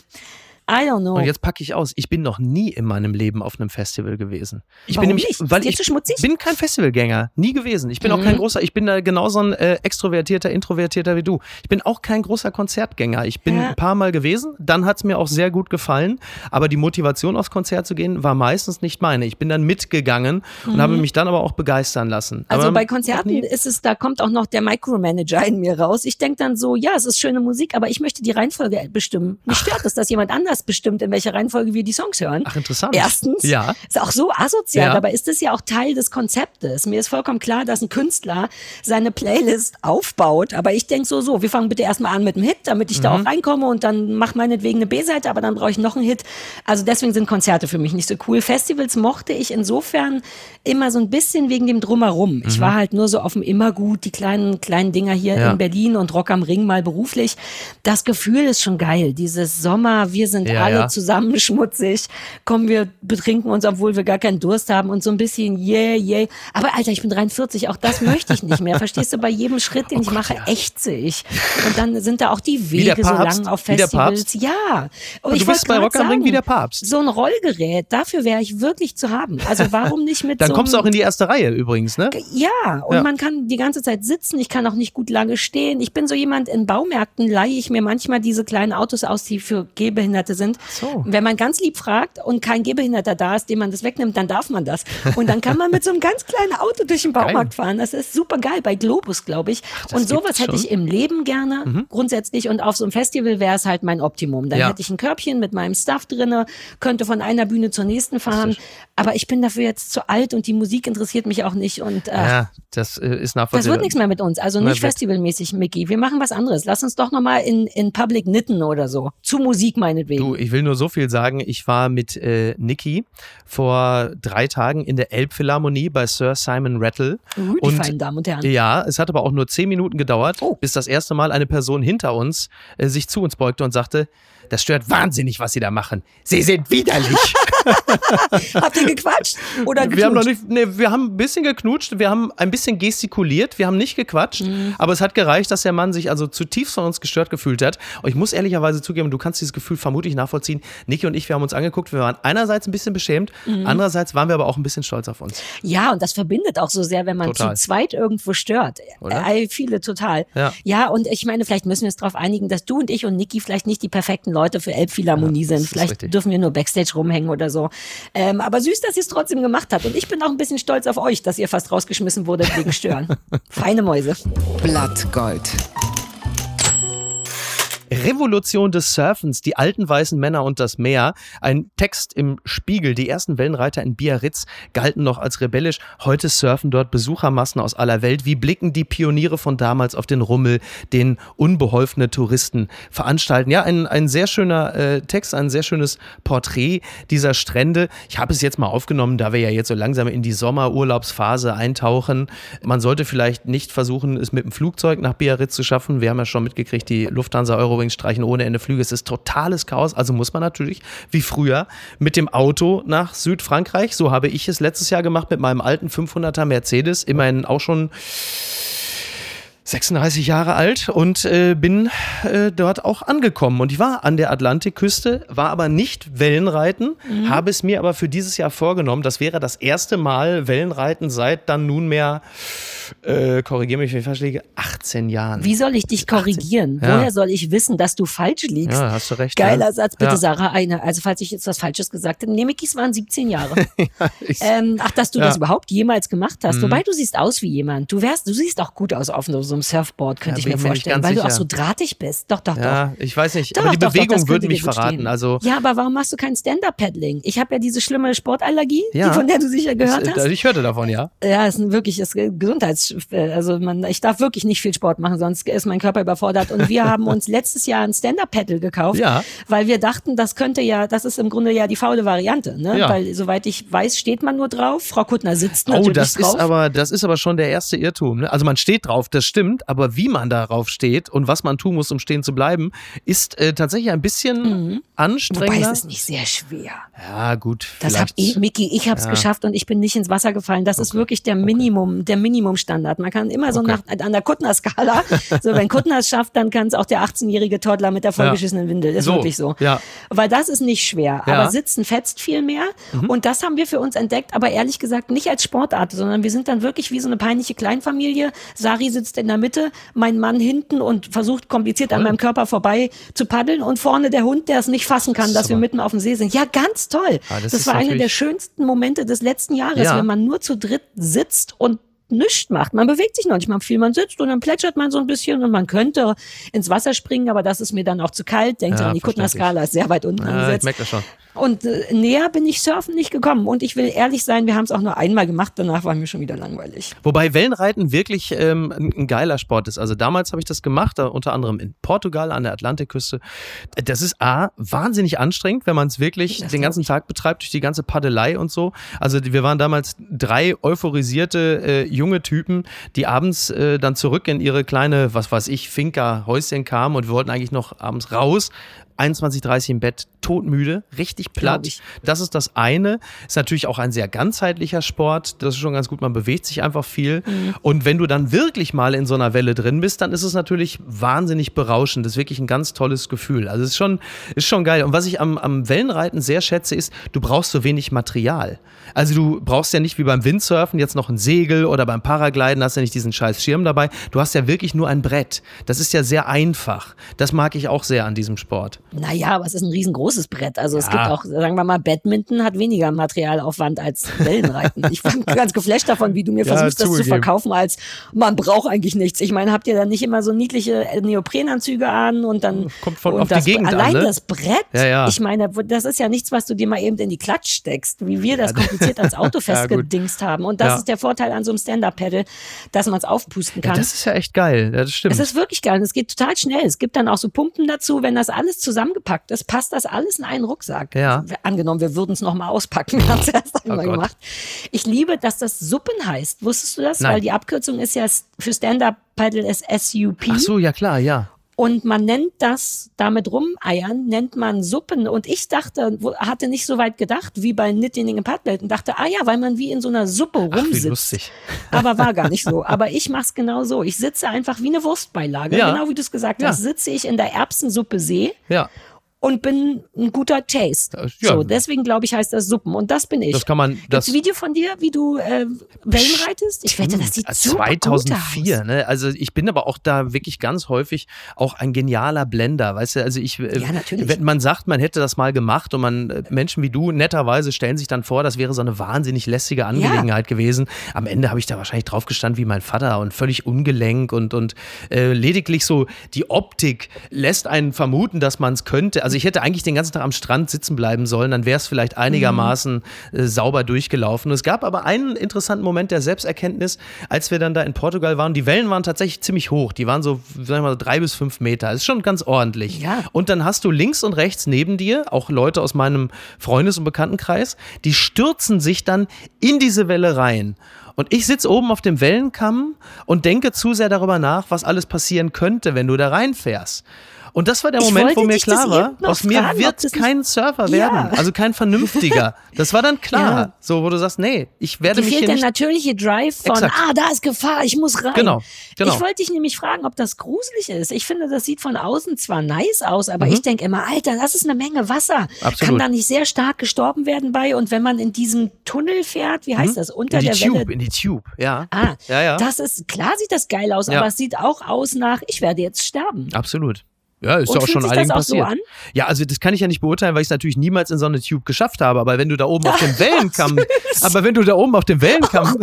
I don't know. Und jetzt packe ich aus. Ich bin noch nie in meinem Leben auf einem Festival gewesen. Ich Warum bin nämlich, nicht? weil ich bin kein Festivalgänger, nie gewesen. Ich bin mhm. auch kein mhm. großer, ich bin da genauso ein äh, extrovertierter, introvertierter wie du. Ich bin auch kein großer Konzertgänger. Ich bin ja. ein paar Mal gewesen, dann hat es mir auch sehr gut gefallen, aber die Motivation aufs Konzert zu gehen war meistens nicht meine. Ich bin dann mitgegangen mhm. und habe mich dann aber auch begeistern lassen. Also aber bei Konzerten ist es, da kommt auch noch der Micromanager in mir raus. Ich denke dann so, ja, es ist schöne Musik, aber ich möchte die Reihenfolge bestimmen. Mich stört es, dass jemand anders bestimmt, in welcher Reihenfolge wir die Songs hören. Ach, interessant. Erstens. Ja. Ist auch so asozial, ja. dabei ist es ja auch Teil des Konzeptes. Mir ist vollkommen klar, dass ein Künstler seine Playlist aufbaut, aber ich denke so, so, wir fangen bitte erstmal an mit einem Hit, damit ich mhm. da auch reinkomme und dann mach meinetwegen eine B-Seite, aber dann brauche ich noch einen Hit. Also deswegen sind Konzerte für mich nicht so cool. Festivals mochte ich insofern immer so ein bisschen wegen dem Drumherum. Mhm. Ich war halt nur so auf dem Immergut, die kleinen, kleinen Dinger hier ja. in Berlin und Rock am Ring mal beruflich. Das Gefühl ist schon geil. Dieses Sommer, wir sind ja, alle ja. zusammen *laughs* schmutzig. Kommen wir betrinken uns, obwohl wir gar keinen Durst haben und so ein bisschen yeah, yeah. Aber Alter, ich bin 43, auch das möchte ich nicht mehr. *laughs* Verstehst du, bei jedem Schritt, den oh ich mache, ja. ächze ich. Und dann sind da auch die Wege so lang auf Festivals. Ja. Und ich du bist bei Rock am Ring wie der Papst. So ein Rollgerät, dafür wäre ich wirklich zu haben. Also warum nicht mit *laughs* Dann so kommst du auch in die erste Reihe übrigens, ne? Ja, und ja. man kann die ganze Zeit sitzen, ich kann auch nicht gut lange stehen. Ich bin so jemand, in Baumärkten leihe ich mir manchmal diese kleinen Autos aus, die für Gehbehinderte sind. So wenn man ganz lieb fragt und kein Gehbehinderter da ist, dem man das wegnimmt, dann darf man das. Und dann kann man mit so einem ganz kleinen Auto durch den Baumarkt geil. fahren. Das ist super geil. Bei Globus, glaube ich. Ach, und sowas hätte ich im Leben gerne, mhm. grundsätzlich. Und auf so einem Festival wäre es halt mein Optimum. Dann ja. hätte ich ein Körbchen mit meinem Stuff drinne, könnte von einer Bühne zur nächsten fahren. Aber ich bin dafür jetzt zu alt und die Musik interessiert mich auch nicht. Und, äh, ja, das äh, ist nachvollziehbar. Das wird nichts mehr mit uns. Also nicht festivalmäßig, Mickey. Wir machen was anderes. Lass uns doch nochmal in, in Public knitten oder so. Zu Musik meinetwegen. Du, ich will nur so viel sagen. Ich war mit äh, Niki vor drei Tagen in der Elbphilharmonie bei Sir Simon Rattle. Uh, die und, feinen Damen und Herren. Ja, es hat aber auch nur zehn Minuten gedauert, oh. bis das erste Mal eine Person hinter uns äh, sich zu uns beugte und sagte, das stört wahnsinnig, was Sie da machen. Sie sind widerlich. *laughs* Habt ihr gequatscht oder geknutscht? Wir haben noch nicht, nee, wir haben ein bisschen geknutscht, wir haben ein bisschen gestikuliert, wir haben nicht gequatscht, mhm. aber es hat gereicht, dass der Mann sich also zutiefst von uns gestört gefühlt hat. Und ich muss ehrlicherweise zugeben, du kannst dieses Gefühl vermutlich nachvollziehen. Niki und ich, wir haben uns angeguckt, wir waren einerseits ein bisschen beschämt, mhm. andererseits waren wir aber auch ein bisschen stolz auf uns. Ja, und das verbindet auch so sehr, wenn man total. zu zweit irgendwo stört. Äh, viele total. Ja. ja, und ich meine, vielleicht müssen wir uns darauf einigen, dass du und ich und Niki vielleicht nicht die perfekten Leute für Elbphilharmonie ja, sind. Vielleicht dürfen wir nur Backstage rumhängen oder so. Ähm, aber süß, dass ihr es trotzdem gemacht habt. Und ich bin auch ein bisschen stolz auf euch, dass ihr fast rausgeschmissen wurdet wegen Stören. *laughs* Feine Mäuse. Blattgold. Revolution des Surfens, die alten weißen Männer und das Meer. Ein Text im Spiegel. Die ersten Wellenreiter in Biarritz galten noch als rebellisch. Heute surfen dort Besuchermassen aus aller Welt. Wie blicken die Pioniere von damals auf den Rummel, den unbeholfene Touristen veranstalten? Ja, ein, ein sehr schöner äh, Text, ein sehr schönes Porträt dieser Strände. Ich habe es jetzt mal aufgenommen, da wir ja jetzt so langsam in die Sommerurlaubsphase eintauchen. Man sollte vielleicht nicht versuchen, es mit dem Flugzeug nach Biarritz zu schaffen. Wir haben ja schon mitgekriegt, die Lufthansa Eurowings streichen ohne Ende Flüge. Es ist totales Chaos. Also muss man natürlich, wie früher, mit dem Auto nach Südfrankreich. So habe ich es letztes Jahr gemacht mit meinem alten 500er Mercedes. Immerhin auch schon 36 Jahre alt und äh, bin äh, dort auch angekommen. Und ich war an der Atlantikküste, war aber nicht Wellenreiten, mhm. habe es mir aber für dieses Jahr vorgenommen. Das wäre das erste Mal Wellenreiten seit dann nunmehr äh, korrigiere mich, wenn ich falsch liege, 18 Jahren. Wie soll ich dich korrigieren? Ja. Woher soll ich wissen, dass du falsch liegst? Ja, hast du recht. Geiler ja. Satz, bitte ja. Sarah, eine. Also falls ich jetzt was Falsches gesagt habe, nee, Mickys waren 17 Jahre. *laughs* ähm, ach, dass du das überhaupt jemals gemacht hast. Mhm. Wobei du siehst aus wie jemand. Du wärst, du siehst auch gut aus auf so einem Surfboard, könnte ich mir vorstellen, weil sicher. du auch so drahtig bist. Doch, doch, doch. Ja, ich weiß nicht, doch, aber die doch, Bewegung doch, würde mich verraten. Also ja, aber warum machst du kein Stand-Up-Paddling? Ich habe ja diese schlimme Sportallergie, die, von der du sicher gehört das, hast. Ich hörte davon, ja. Ja, ist ein wirkliches Gesundheits, also man, ich darf wirklich nicht viel Sport machen, sonst ist mein Körper überfordert. Und wir *laughs* haben uns letztes Jahr ein Stand-Up-Paddle gekauft, ja. weil wir dachten, das könnte ja, das ist im Grunde ja die faule Variante, ne? Ja. Weil soweit ich weiß, steht man nur drauf. Frau Kuttner sitzt oh, natürlich oh, das drauf. Ist aber, das ist aber schon der erste Irrtum. Ne? Also man steht drauf, das stimmt, aber wie man darauf steht und was man tun muss, um stehen zu bleiben, ist äh, tatsächlich ein bisschen mhm. anstrengender. Wobei es ist nicht sehr schwer. Ja, gut. Das hab ich, Miki, ich habe es ja. geschafft und ich bin nicht ins Wasser gefallen. Das okay. ist wirklich der Minimum, der Minimumstandard. Man kann immer so okay. nach an der Kuttner-Skala. *laughs* So, wenn Kuttner es schafft, dann kann es auch der 18-jährige Toddler mit der vollgeschissenen ja. Windel. Ist so, wirklich so. Ja. Weil das ist nicht schwer. Ja. Aber Sitzen fetzt viel mehr. Mhm. Und das haben wir für uns entdeckt, aber ehrlich gesagt nicht als Sportart, sondern wir sind dann wirklich wie so eine peinliche Kleinfamilie. Sari sitzt in der Mitte, mein Mann hinten und versucht kompliziert toll. an meinem Körper vorbei zu paddeln und vorne der Hund, der es nicht fassen kann, das dass wir mitten auf dem See sind. Ja, ganz toll. Ah, das, das war einer der schönsten Momente des letzten Jahres, ja. wenn man nur zu dritt sitzt und nichts macht. Man bewegt sich noch nicht mal viel. Man sitzt und dann plätschert man so ein bisschen und man könnte ins Wasser springen, aber das ist mir dann auch zu kalt. Denkt ja, an die Kuttner-Skala, ist sehr weit unten ja, angesetzt. Ich merke das schon. Und äh, näher bin ich surfen nicht gekommen. Und ich will ehrlich sein, wir haben es auch nur einmal gemacht, danach war mir schon wieder langweilig. Wobei Wellenreiten wirklich ähm, ein, geiler Sport ist. Also damals habe ich das gemacht, da unter anderem in Portugal an der Atlantikküste. Das ist A, wahnsinnig anstrengend, wenn man es wirklich das den ganzen Tag betreibt, durch die ganze Paddelei und so. Also wir waren damals drei euphorisierte äh, junge Typen, die abends äh, dann zurück in ihre kleine, was weiß ich, Finca, Häuschen kamen und wollten eigentlich noch abends raus 21.30 im Bett, todmüde, richtig platt. Das ist das eine. Ist natürlich auch ein sehr ganzheitlicher Sport. Das ist schon ganz gut. Man bewegt sich einfach viel. Mhm. Und wenn du dann wirklich mal in so einer Welle drin bist, dann ist es natürlich wahnsinnig berauschend. Das ist wirklich ein ganz tolles Gefühl. Also es ist schon, ist schon geil. Und was ich am, am Wellenreiten sehr schätze, ist, du brauchst so wenig Material. Also du brauchst ja nicht wie beim Windsurfen jetzt noch ein Segel oder beim Paragliden hast ja nicht diesen scheiß Schirm dabei. Du hast ja wirklich nur ein Brett. Das ist ja sehr einfach. Das mag ich auch sehr an diesem Sport. Naja, aber es ist ein riesengroßes Brett. Also ja. es gibt auch, sagen wir mal, Badminton hat weniger Materialaufwand als Wellenreiten. ich bin *laughs* ganz geflasht davon, wie du mir ja, versuchst, das zu verkaufen, als man braucht eigentlich nichts. Ich meine, habt ihr dann nicht immer so niedliche Neoprenanzüge an und dann kommt von auf das, die Gegend allein an, ne? das Brett. Ja, ja. Ich meine, das ist ja nichts, was du dir mal eben in die Klatsch steckst, wie wir das *laughs* kompliziert ans Auto festgedingst haben. Und das ist der Vorteil an so einem Stand-Up-Pedal, dass man es aufpusten kann. das ist ja echt geil. Ja, das stimmt. Es ist wirklich geil. Und es geht total schnell. Es gibt dann auch so Pumpen dazu, wenn das alles zusammengepackt ist, passt das alles in einen Rucksack. Ja. Angenommen, wir würden es nochmal auspacken. Wir haben es erst einmal oh gemacht. Ich liebe, dass das Suppen heißt. Wusstest du das? Nein. Weil die Abkürzung ist ja für Stand-Up-Paddle ist SUP. Ach so, ja klar, ja. Und man nennt das damit rumeiern, nennt man Suppen. Und ich dachte, hatte nicht so weit gedacht wie bei Knitting im Paddlet und dachte, ah ja, weil man wie in so einer Suppe rumsitzt. Ach, lustig. Aber war gar nicht so. *laughs* Aber ich mache es genau so. Ich sitze einfach wie eine Wurstbeilage. Ja. Genau wie du es gesagt ja. hast, sitze ich in der Erbsensuppe See. Ja und bin ein guter Taste. Ja. So, deswegen glaube ich, heißt das Suppen. Und das bin ich. Das kann man. Das Gibt's Video von dir, wie du äh, Wellen reitest? Ich wette, das sieht Äh, super 2004, gut aus. ne? Also ich bin aber auch da wirklich ganz häufig auch ein genialer Blender, weißt du? Also ich, äh, Ja, natürlich. wenn man sagt, man hätte das mal gemacht und man äh, Menschen wie du netterweise stellen sich dann vor, das wäre so eine wahnsinnig lästige Angelegenheit gewesen. Am Ende habe ich da wahrscheinlich drauf gestanden wie mein Vater und völlig ungelenk und und äh, lediglich so die Optik lässt einen vermuten, dass man es könnte. Also ich hätte eigentlich den ganzen Tag am Strand sitzen bleiben sollen, dann wäre es vielleicht einigermaßen äh, sauber durchgelaufen. Es gab aber einen interessanten Moment der Selbsterkenntnis, als wir dann da in Portugal waren. Die Wellen waren tatsächlich ziemlich hoch. Die waren so, sagen wir mal, drei bis fünf Meter. Das ist schon ganz ordentlich. Ja. Und dann hast du links und rechts neben dir auch Leute aus meinem Freundes- und Bekanntenkreis, die stürzen sich dann in diese Welle rein. Und ich sitze oben auf dem Wellenkamm und denke zu sehr darüber nach, was alles passieren könnte, wenn du da reinfährst. Und das war der Moment, wo mir klar war, aus mir fragen, wird kein Surfer Ja. werden. Also kein vernünftiger. *laughs* Das war dann klar. Ja. So, wo du sagst, nee, ich werde Dir mich fehlt hier der natürliche Drive von, Exakt. ah, da ist Gefahr, ich muss rein. Genau, genau. Ich wollte dich nämlich fragen, ob das gruselig ist. Ich finde, das sieht von außen zwar nice aus, aber ich denke immer, Alter, das ist eine Menge Wasser. Mhm. Absolut. Kann da nicht sehr stark gestorben werden bei? Und wenn man in diesem Tunnel fährt, wie heißt das, unter Mhm. in die der Tube, Welle? in die Tube, ja. Ah, Ja, ja. das ist, klar sieht das geil aus, Ja. aber es sieht auch aus nach, ich werde jetzt sterben. Absolut. Ja, ist ja auch schon einigen so passiert. an? Ja, also das kann ich ja nicht beurteilen, weil ich es natürlich niemals in so eine Tube geschafft habe. Aber wenn du da oben auf dem *laughs* Wellenkamm, aber wenn du da oben auf dem Wellenkamm,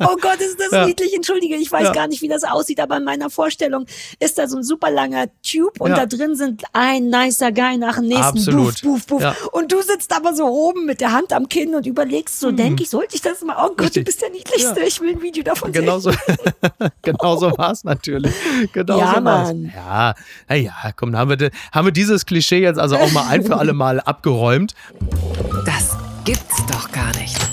Oh Gott, ist das *laughs* Ja. niedlich. Entschuldige, ich weiß Ja. gar nicht, wie das aussieht, aber in meiner Vorstellung ist da so ein super langer Tube und Ja. da drin sind ein nicer Guy nach dem nächsten. Absolut. Buff, buff, buff. Und du sitzt aber so oben mit der Hand am Kinn und überlegst so, denke ich, sollte ich das mal? Oh Gott, du Richtig. bist der Niedlichste. Ich will ein Video davon sehen. genauso, *laughs* genauso war es natürlich. Genauso Ja, war's. Mann. Ja, na ja, komm, haben wir, haben wir dieses Klischee jetzt also auch mal ein für alle Mal abgeräumt. Das gibt's doch gar nicht.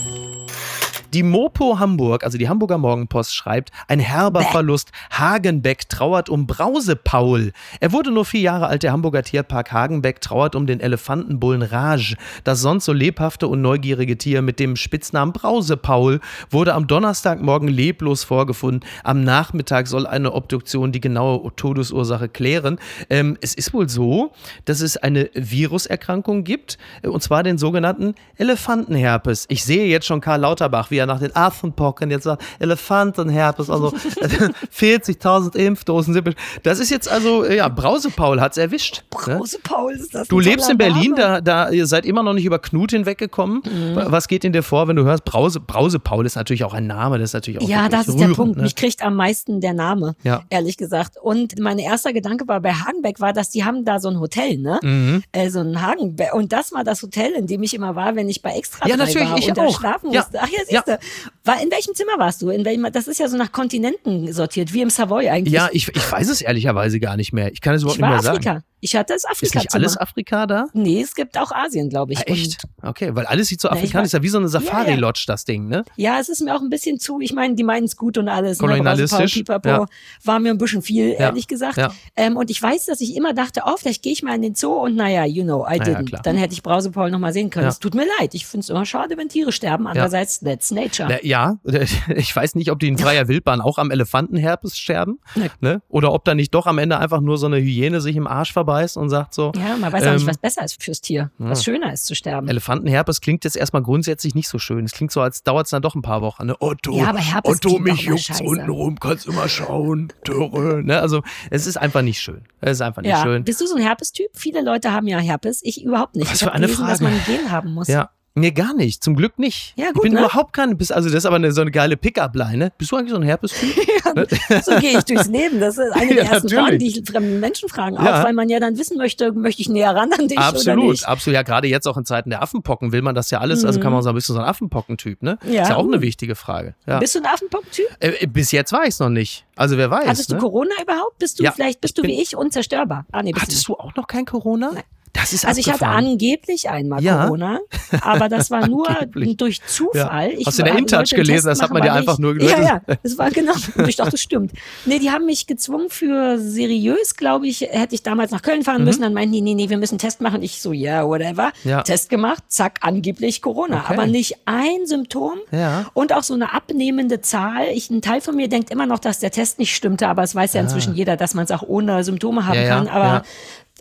Die Mopo Hamburg, also die Hamburger Morgenpost, schreibt, ein herber Verlust. Hagenbeck trauert um Brause-Paul. Er wurde nur vier Jahre alt. Der Hamburger Tierpark Hagenbeck trauert um den Elefantenbullen Raj. Das sonst so lebhafte und neugierige Tier mit dem Spitznamen Brause-Paul wurde am Donnerstagmorgen leblos vorgefunden. Am Nachmittag soll eine Obduktion die genaue Todesursache klären. Ähm, es ist wohl so, dass es eine Viruserkrankung gibt, äh, und zwar den sogenannten Elefantenherpes. Ich sehe jetzt schon Karl Lauterbach, wie er nach den Affenpocken jetzt sagt, Elefantenherpes, also *laughs* 40.000 Impfdosen. Das ist jetzt also, äh, ja, Brause-Paul hat's erwischt. ne? Große Paul, ist das Du lebst in Berlin, da, da ihr seid immer noch nicht über Knut hinweggekommen. Was geht in dir vor, wenn du hörst, Brause, Brause Paul ist natürlich auch ein Name, das ist natürlich auch Ja, das ist der rührend, Punkt. Ne? Mich kriegt am meisten der Name, Ja. ehrlich gesagt. Und mein erster Gedanke war bei Hagenbeck war, dass die haben da so ein Hotel, ne? Mhm. Äh, so ein Hagenbeck. Und das war das Hotel, in dem ich immer war, wenn ich bei Extra Ja, 3 natürlich, war ich und da auch. schlafen Ja. musste. Ach ja, Ja. Siehst du. War, in welchem Zimmer warst du? In welchem, das ist ja so nach Kontinenten sortiert, wie im Savoy eigentlich. Ja, ich, ich weiß es ehrlicherweise gar nicht mehr. Ich kann es überhaupt ich nicht war mehr sagen. Afrika. Ich hatte das Ist nicht alles Afrika da? Nee, es gibt auch Asien, glaube ich. Ah, echt? Okay, weil alles sieht so afrikanisch, ist ja wie so eine Ja, ja. Safari-Lodge, das Ding, ne? Ja, es ist mir auch ein bisschen zu, ich meine, die meinen es gut und alles. Kolonialistisch, Ne? Paul, Pipapo, ja. War mir ein bisschen viel, ehrlich gesagt. ja. Ähm, und ich weiß, dass ich immer dachte, oh, vielleicht gehe ich mal in den Zoo und naja, you know, I ja, didn't. Dann hätte ich Brause Paul noch mal sehen können. Ja. Es tut mir leid. Ich finde es immer schade, wenn Tiere sterben. Andererseits, that's nature. Na, Ja, *laughs* ich weiß nicht, ob die in freier Wildbahn auch am Elefantenherpes sterben, ne? Oder ob da nicht doch am Ende einfach nur so eine Hyäne sich im Arsch verbeißt und sagt so, Ja, man weiß auch nicht, Ähm, was besser ist fürs Tier. Was schöner ist zu sterben. Elefantenherpes klingt jetzt erstmal grundsätzlich nicht so schön. Es klingt so, als dauert es dann doch ein paar Wochen. Ne? Otto, Ja, aber Herpes Otto, mich juckt's scheiße. unten rum, kannst immer schauen. Dürre. Ne? Also es ist einfach nicht schön. Es ist einfach nicht ja. schön. Bist du so ein Herpes-Typ? Viele Leute haben ja Herpes. Ich überhaupt nicht. Was ich für eine gelesen, dass Frage. man ein Gen haben muss. Ja. Nee, gar nicht. Zum Glück nicht. Ja, ich gut, bin ne? überhaupt kein, bist- also das ist aber eine, so eine geile Pickup-Line. Ne? Bist du eigentlich so ein Herpes-Typ? *laughs* So gehe ich durchs Leben. Das ist eine *laughs* Ja, der ersten natürlich. Fragen, die ich fremden Menschen fragen. Ja. Auch weil man ja dann wissen möchte, möchte ich näher ran an dich oder absolut, nicht. absolut. Ja, gerade jetzt auch in Zeiten der Affenpocken will man das ja alles. Also kann man sagen, bist du so ein Affenpockentyp, ne? Mhm. Ja. Ist ja auch eine wichtige Frage. Ja. Bist du ein Affenpock-Typ? Äh, bis jetzt war ich es noch nicht. Also wer weiß. Hattest ne? du Corona überhaupt? Bist du Ja, vielleicht bist ich du wie ich unzerstörbar? Ah, nee, Hattest du du auch noch kein Corona? Nein. Das ist Also ich hatte abgefahren. angeblich einmal Ja. Corona, aber das war *laughs* nur durch Zufall. Ja. Ich Hast du in der InTouch gelesen? Das hat man weil einfach nur gehört. Ja, ja, das war genau. *laughs* Ich dachte, das stimmt. Nee, die haben mich gezwungen für seriös, glaube ich, hätte ich damals nach Köln fahren müssen. Dann meinten die, nee, nee, wir müssen einen Test machen. Ich so, ja, whatever. Mhm. Ja. Test gemacht, zack, angeblich Corona. Okay. Aber nicht ein Symptom Ja. und auch so eine abnehmende Zahl. Ich, ein Teil von mir denkt immer noch, dass der Test nicht stimmte, aber es weiß ja inzwischen jeder, dass man es auch ohne Symptome haben Ja, ja, kann. Aber ja.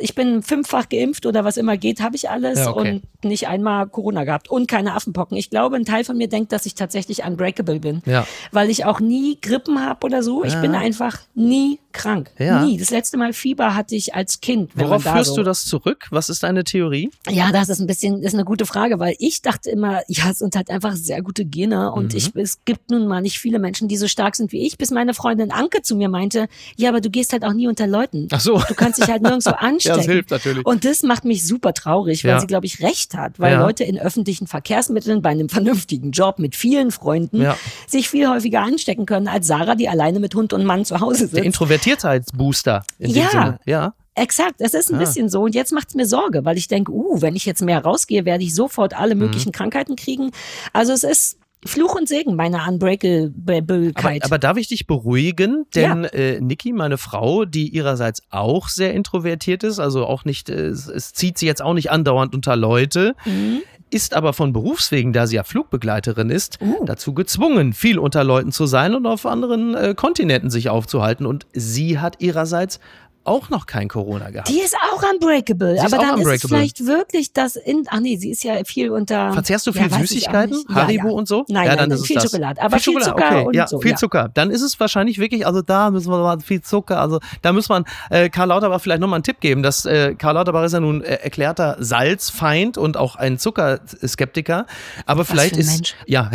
Ich bin fünffach geimpft oder was immer geht, habe ich alles Ja, okay. und nicht einmal Corona gehabt und keine Affenpocken. Ich glaube, ein Teil von mir denkt, dass ich tatsächlich unbreakable bin, Ja. weil ich auch nie Grippen habe oder so. Ich bin einfach nie krank. Ja. Nie. Das letzte Mal Fieber hatte ich als Kind. Worauf führst so du das zurück? Was ist deine Theorie? ja, das ist ein bisschen, ist eine gute Frage, weil ich dachte immer, ja, es sind halt einfach sehr gute Gene und Mhm. ich, es gibt nun mal nicht viele Menschen, die so stark sind wie ich, bis meine Freundin Anke zu mir meinte, ja, aber du gehst halt auch nie unter Leuten. Ach so. Du kannst dich halt nirgendwo *laughs* anstecken. hilft natürlich. Und das macht mich super traurig, weil Ja. sie, glaube ich, recht hat, weil Ja. Leute in öffentlichen Verkehrsmitteln bei einem vernünftigen Job mit vielen Freunden Ja. sich viel häufiger anstecken können als Sarah, die alleine mit Hund und Mann zu Hause Der sitzt. Introvertiertheitsbooster in dem Ja. Sinne. Ja. Exakt, es ist ein Ah. bisschen so und jetzt macht's mir Sorge, weil ich denke, uh, wenn ich jetzt mehr rausgehe, werde ich sofort alle Mhm. möglichen Krankheiten kriegen. Also es ist Fluch und Segen meiner Aber, Unbreakabilität. aber darf ich dich beruhigen? Denn äh, Niki, meine Frau, die ihrerseits auch sehr introvertiert ist, also auch nicht, äh, es, es zieht sie jetzt auch nicht andauernd unter Leute, Mhm. Ist aber von Berufswegen, da sie ja Flugbegleiterin ist, Uh. dazu gezwungen, viel unter Leuten zu sein und auf anderen äh, Kontinenten sich aufzuhalten. Und sie hat ihrerseits auch noch kein Corona gehabt. die ist auch unbreakable, Sie aber auch dann ist es unbreakable. vielleicht wirklich das in, ach nee, sie ist ja viel unter. Verzehrst du ja, viel auch Süßigkeiten? nicht. Ja, Haribo ja. und so? Nein, ja, dann nein, ist es viel das. Schokolade, aber viel Zucker okay. und ja, so, viel ja. Zucker. Dann ist es wahrscheinlich wirklich, also da müssen wir mal viel Zucker, also da muss man äh, Karl Lauterbach vielleicht nochmal einen Tipp geben, dass äh, Karl Lauterbach ist ja nun äh, erklärter Salzfeind und auch ein Zuckerskeptiker, aber vielleicht für ein ist Mensch. *laughs* ja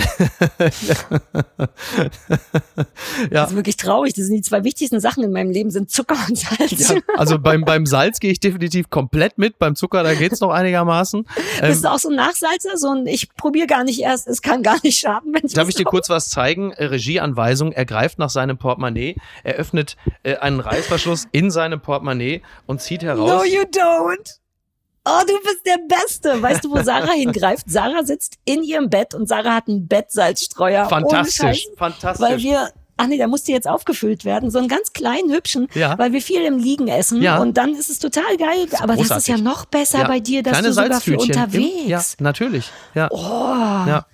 Das ist wirklich traurig. Das sind die zwei wichtigsten Sachen in meinem Leben, sind Zucker und Salz. Ja, also beim, beim Salz gehe ich definitiv komplett mit, beim Zucker, da geht's noch einigermaßen. Ähm, Bist du auch so ein Nachsalzer? So ein, ich probiere gar nicht erst, es kann gar nicht schaden, wenn ich Darf ich dir kurz was zeigen? Äh, Regieanweisung. Er greift nach seinem Portemonnaie, er öffnet äh, einen Reißverschluss in seinem Portemonnaie und zieht heraus. No, you don't. Oh, du bist der Beste. Weißt du, wo Sarah hingreift? Sarah sitzt in ihrem Bett und Sarah hat einen Bettsalzstreuer. Fantastisch, Scheiß, fantastisch. Weil wir, ach nee, der musste jetzt aufgefüllt werden. So einen ganz kleinen, hübschen, Ja. weil wir viel im Liegen essen. Ja. Und dann ist es total geil. Aber das ist großartig. ja noch besser Ja. bei dir, dass Kleine du sogar für Salztütchen im- unterwegs. Ja, natürlich. Ja. Oh, ja.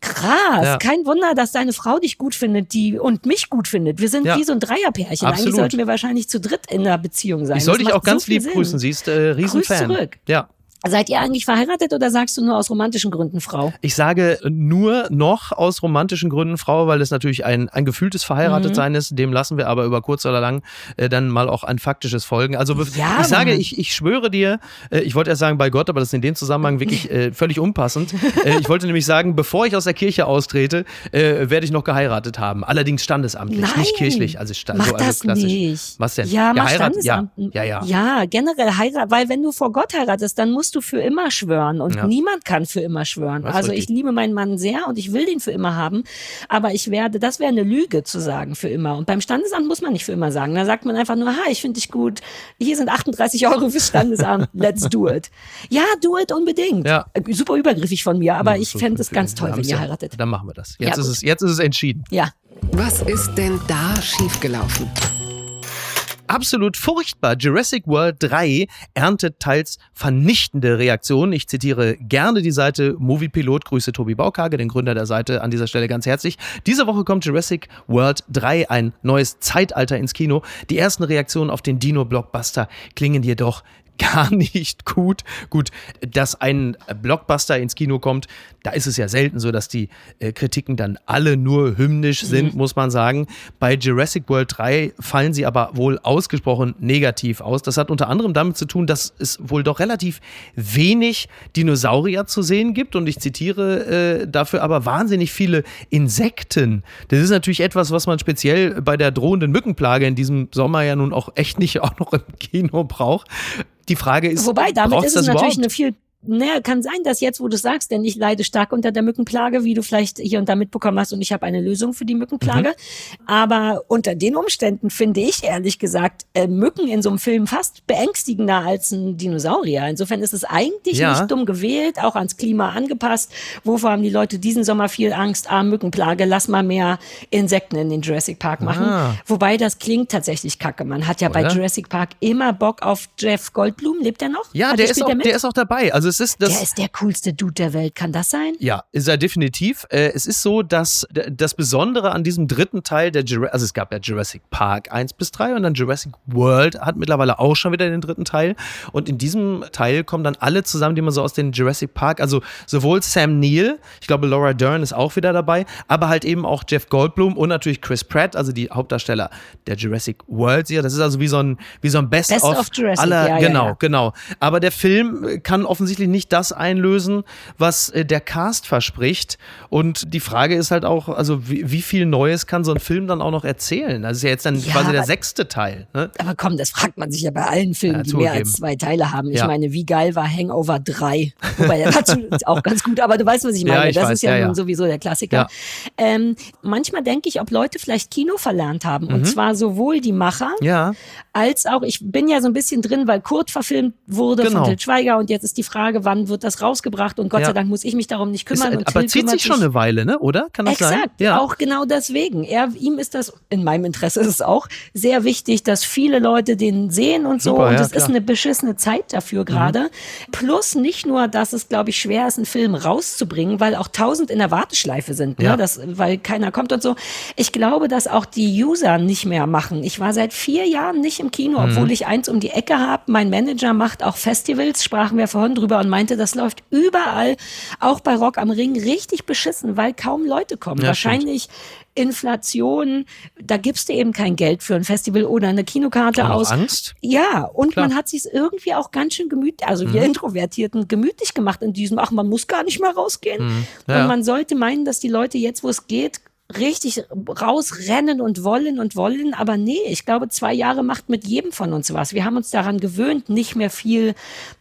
krass. Ja. Kein Wunder, dass deine Frau dich gut findet, die und mich gut findet. Wir sind Ja. wie so ein Dreierpärchen. Eigentlich Absolut. sollten wir wahrscheinlich zu dritt in einer Beziehung sein. Ich soll Das dich auch ganz so lieb Sinn. grüßen. Sie ist äh, Riesenfan. Grüß zurück. Ja. Seid ihr eigentlich verheiratet oder sagst du nur aus romantischen Gründen Frau? Ich sage nur noch aus romantischen Gründen Frau, weil es natürlich ein, ein gefühltes Verheiratetsein Mhm. ist. Dem lassen wir aber über kurz oder lang äh, dann mal auch ein faktisches folgen. Also Ja, ich sage, ich, ich schwöre dir, äh, ich wollte erst sagen bei Gott, aber das ist in dem Zusammenhang wirklich *laughs* äh, völlig unpassend. äh, ich wollte nämlich sagen, bevor ich aus der Kirche austrete, äh, werde ich noch geheiratet haben. Allerdings standesamtlich, Nein. nicht kirchlich. Also, sta Mach so, also das klassisch. nicht. Was denn? Ja, mach Heirat- ja. Ja, ja. Ja, generell heiraten, weil wenn du vor Gott heiratest, dann musst du für immer schwören und Ja. niemand kann für immer schwören. Ist also ich liebe meinen Mann sehr und ich will den für immer haben, aber ich werde, das wäre eine Lüge zu sagen für immer. Und beim Standesamt muss man nicht für immer sagen. Da sagt man einfach nur, ha, ich finde dich gut. Hier sind 38 Euro fürs Standesamt. *laughs* Let's do it. Ja, do it unbedingt. Ja. Super übergriffig von mir, aber Ja, ich fände es ganz toll, wenn ihr heiratet. Dann machen wir das. Ja, Jetzt, ist, gut. es, jetzt ist es entschieden. Ja. Was ist denn da schiefgelaufen? Absolut furchtbar. Jurassic World 3 erntet teils vernichtende Reaktionen. Ich zitiere gerne die Seite Moviepilot. Grüße Tobi Baukage, den Gründer der Seite, an dieser Stelle ganz herzlich. Diese Woche kommt Jurassic World 3, ein neues Zeitalter ins Kino. Die ersten Reaktionen auf den Dino-Blockbuster klingen jedoch gar *laughs* nicht gut. Gut, dass ein Blockbuster ins Kino kommt, da ist es ja selten so, dass die äh, Kritiken dann alle nur hymnisch sind, muss man sagen. Bei Jurassic World 3 fallen sie aber wohl ausgesprochen negativ aus. Das hat unter anderem damit zu tun, dass es wohl doch relativ wenig Dinosaurier zu sehen gibt und ich zitiere äh, dafür aber wahnsinnig viele Insekten. Das ist natürlich etwas, was man speziell bei der drohenden Mückenplage in diesem Sommer ja nun auch echt nicht *laughs* auch noch im Kino braucht. Die Frage ist, Wobei, damit ist es natürlich eine viel. Naja, kann sein, dass jetzt, wo du sagst, denn ich leide stark unter der Mückenplage, wie du vielleicht hier und da mitbekommen hast, und ich habe eine Lösung für die Mückenplage. Mhm. Aber unter den Umständen finde ich ehrlich gesagt äh, Mücken in so einem Film fast beängstigender als ein Dinosaurier. Insofern ist es eigentlich Ja. nicht dumm gewählt, auch ans Klima angepasst. Wovor haben die Leute diesen Sommer viel Angst? Ah, Mückenplage, lass mal mehr Insekten in den Jurassic Park machen. Ah. Wobei das klingt tatsächlich kacke. Man hat ja bei Oder? Jurassic Park immer Bock auf Jeff Goldblum. Lebt er noch? Ja, Hat der er- ist, auch, er mit? der ist auch dabei. Also es ist das. Der ist der coolste Dude der Welt. Kann das sein? Ja, ist er definitiv. Äh, es ist so, dass das Besondere an diesem dritten Teil der Jurassic, also es gab ja Jurassic Park 1 bis 3 und dann Jurassic World hat mittlerweile auch schon wieder den dritten Teil. Und in diesem Teil kommen dann alle zusammen, die man so aus den Jurassic Park, also sowohl Sam Neill, ich glaube Laura Dern ist auch wieder dabei, aber halt eben auch Jeff Goldblum und natürlich Chris Pratt, also die Hauptdarsteller der Jurassic World. Ja, das ist also wie so ein, wie so ein Best, Best of, of Jurassic, aller, ja, ja, genau, ja. genau. Aber der Film kann offensichtlich nicht das einlösen, was äh, der Cast verspricht. Und die Frage ist halt auch, also wie, wie viel Neues kann so ein Film dann auch noch erzählen? Das ist ja jetzt dann Ja, quasi der aber- sechste Teil. Ne? Aber komm, das fragt man sich ja bei allen Filmen, Ja, die mehr als zwei Teile haben. Ich Ja. meine, wie geil war Hangover 3? Wobei, der war zu- *laughs* auch ganz gut, aber du weißt, was ich meine. ich das weiß, ist ja, nun sowieso der Klassiker. Ähm, manchmal denke ich, ob Leute vielleicht Kino verlernt haben. Und zwar sowohl die Macher, Mhm. Als auch, ich bin ja so ein bisschen drin, weil Kurt verfilmt wurde Genau. von Til Schweiger und jetzt ist die Frage, wann wird das rausgebracht und Gott Ja. sei Dank muss ich mich darum nicht ist, kümmern. und aber Till zieht sich schon eine Weile, ne? oder? Kann das sein? Exakt, auch genau deswegen. Er, ihm ist das, in meinem Interesse ist es auch, sehr wichtig, dass viele Leute den sehen und so. Super, und ja, es ist klar. Mhm. eine beschissene Zeit dafür gerade. Plus nicht nur, dass es, glaube ich, schwer ist, einen Film rauszubringen, weil auch tausend in der Warteschleife sind, ne? Ja. das, weil keiner kommt und so. Ich glaube, dass auch die User nicht mehr machen. Ich war seit vier Jahren nicht im Kino, Mhm. obwohl ich eins um die Ecke habe. Mein Manager macht auch Festivals, sprachen wir vorhin drüber und meinte, das läuft überall, auch bei Rock am Ring, richtig beschissen, weil kaum Leute kommen. Ja, Wahrscheinlich Inflation, da gibst du eben kein Geld für ein Festival oder eine Kinokarte aus. Angst? Ja, und Klar. Mhm. man hat sich irgendwie auch ganz schön gemütlich, also wir Introvertierten, gemütlich gemacht in diesem, ach, man muss gar nicht mal rausgehen. Mhm. Ja. Und man sollte meinen, dass die Leute jetzt, wo es geht, richtig rausrennen und wollen und wollen, aber nee, ich glaube, zwei Jahre macht mit jedem von uns was. Wir haben uns daran gewöhnt, nicht mehr viel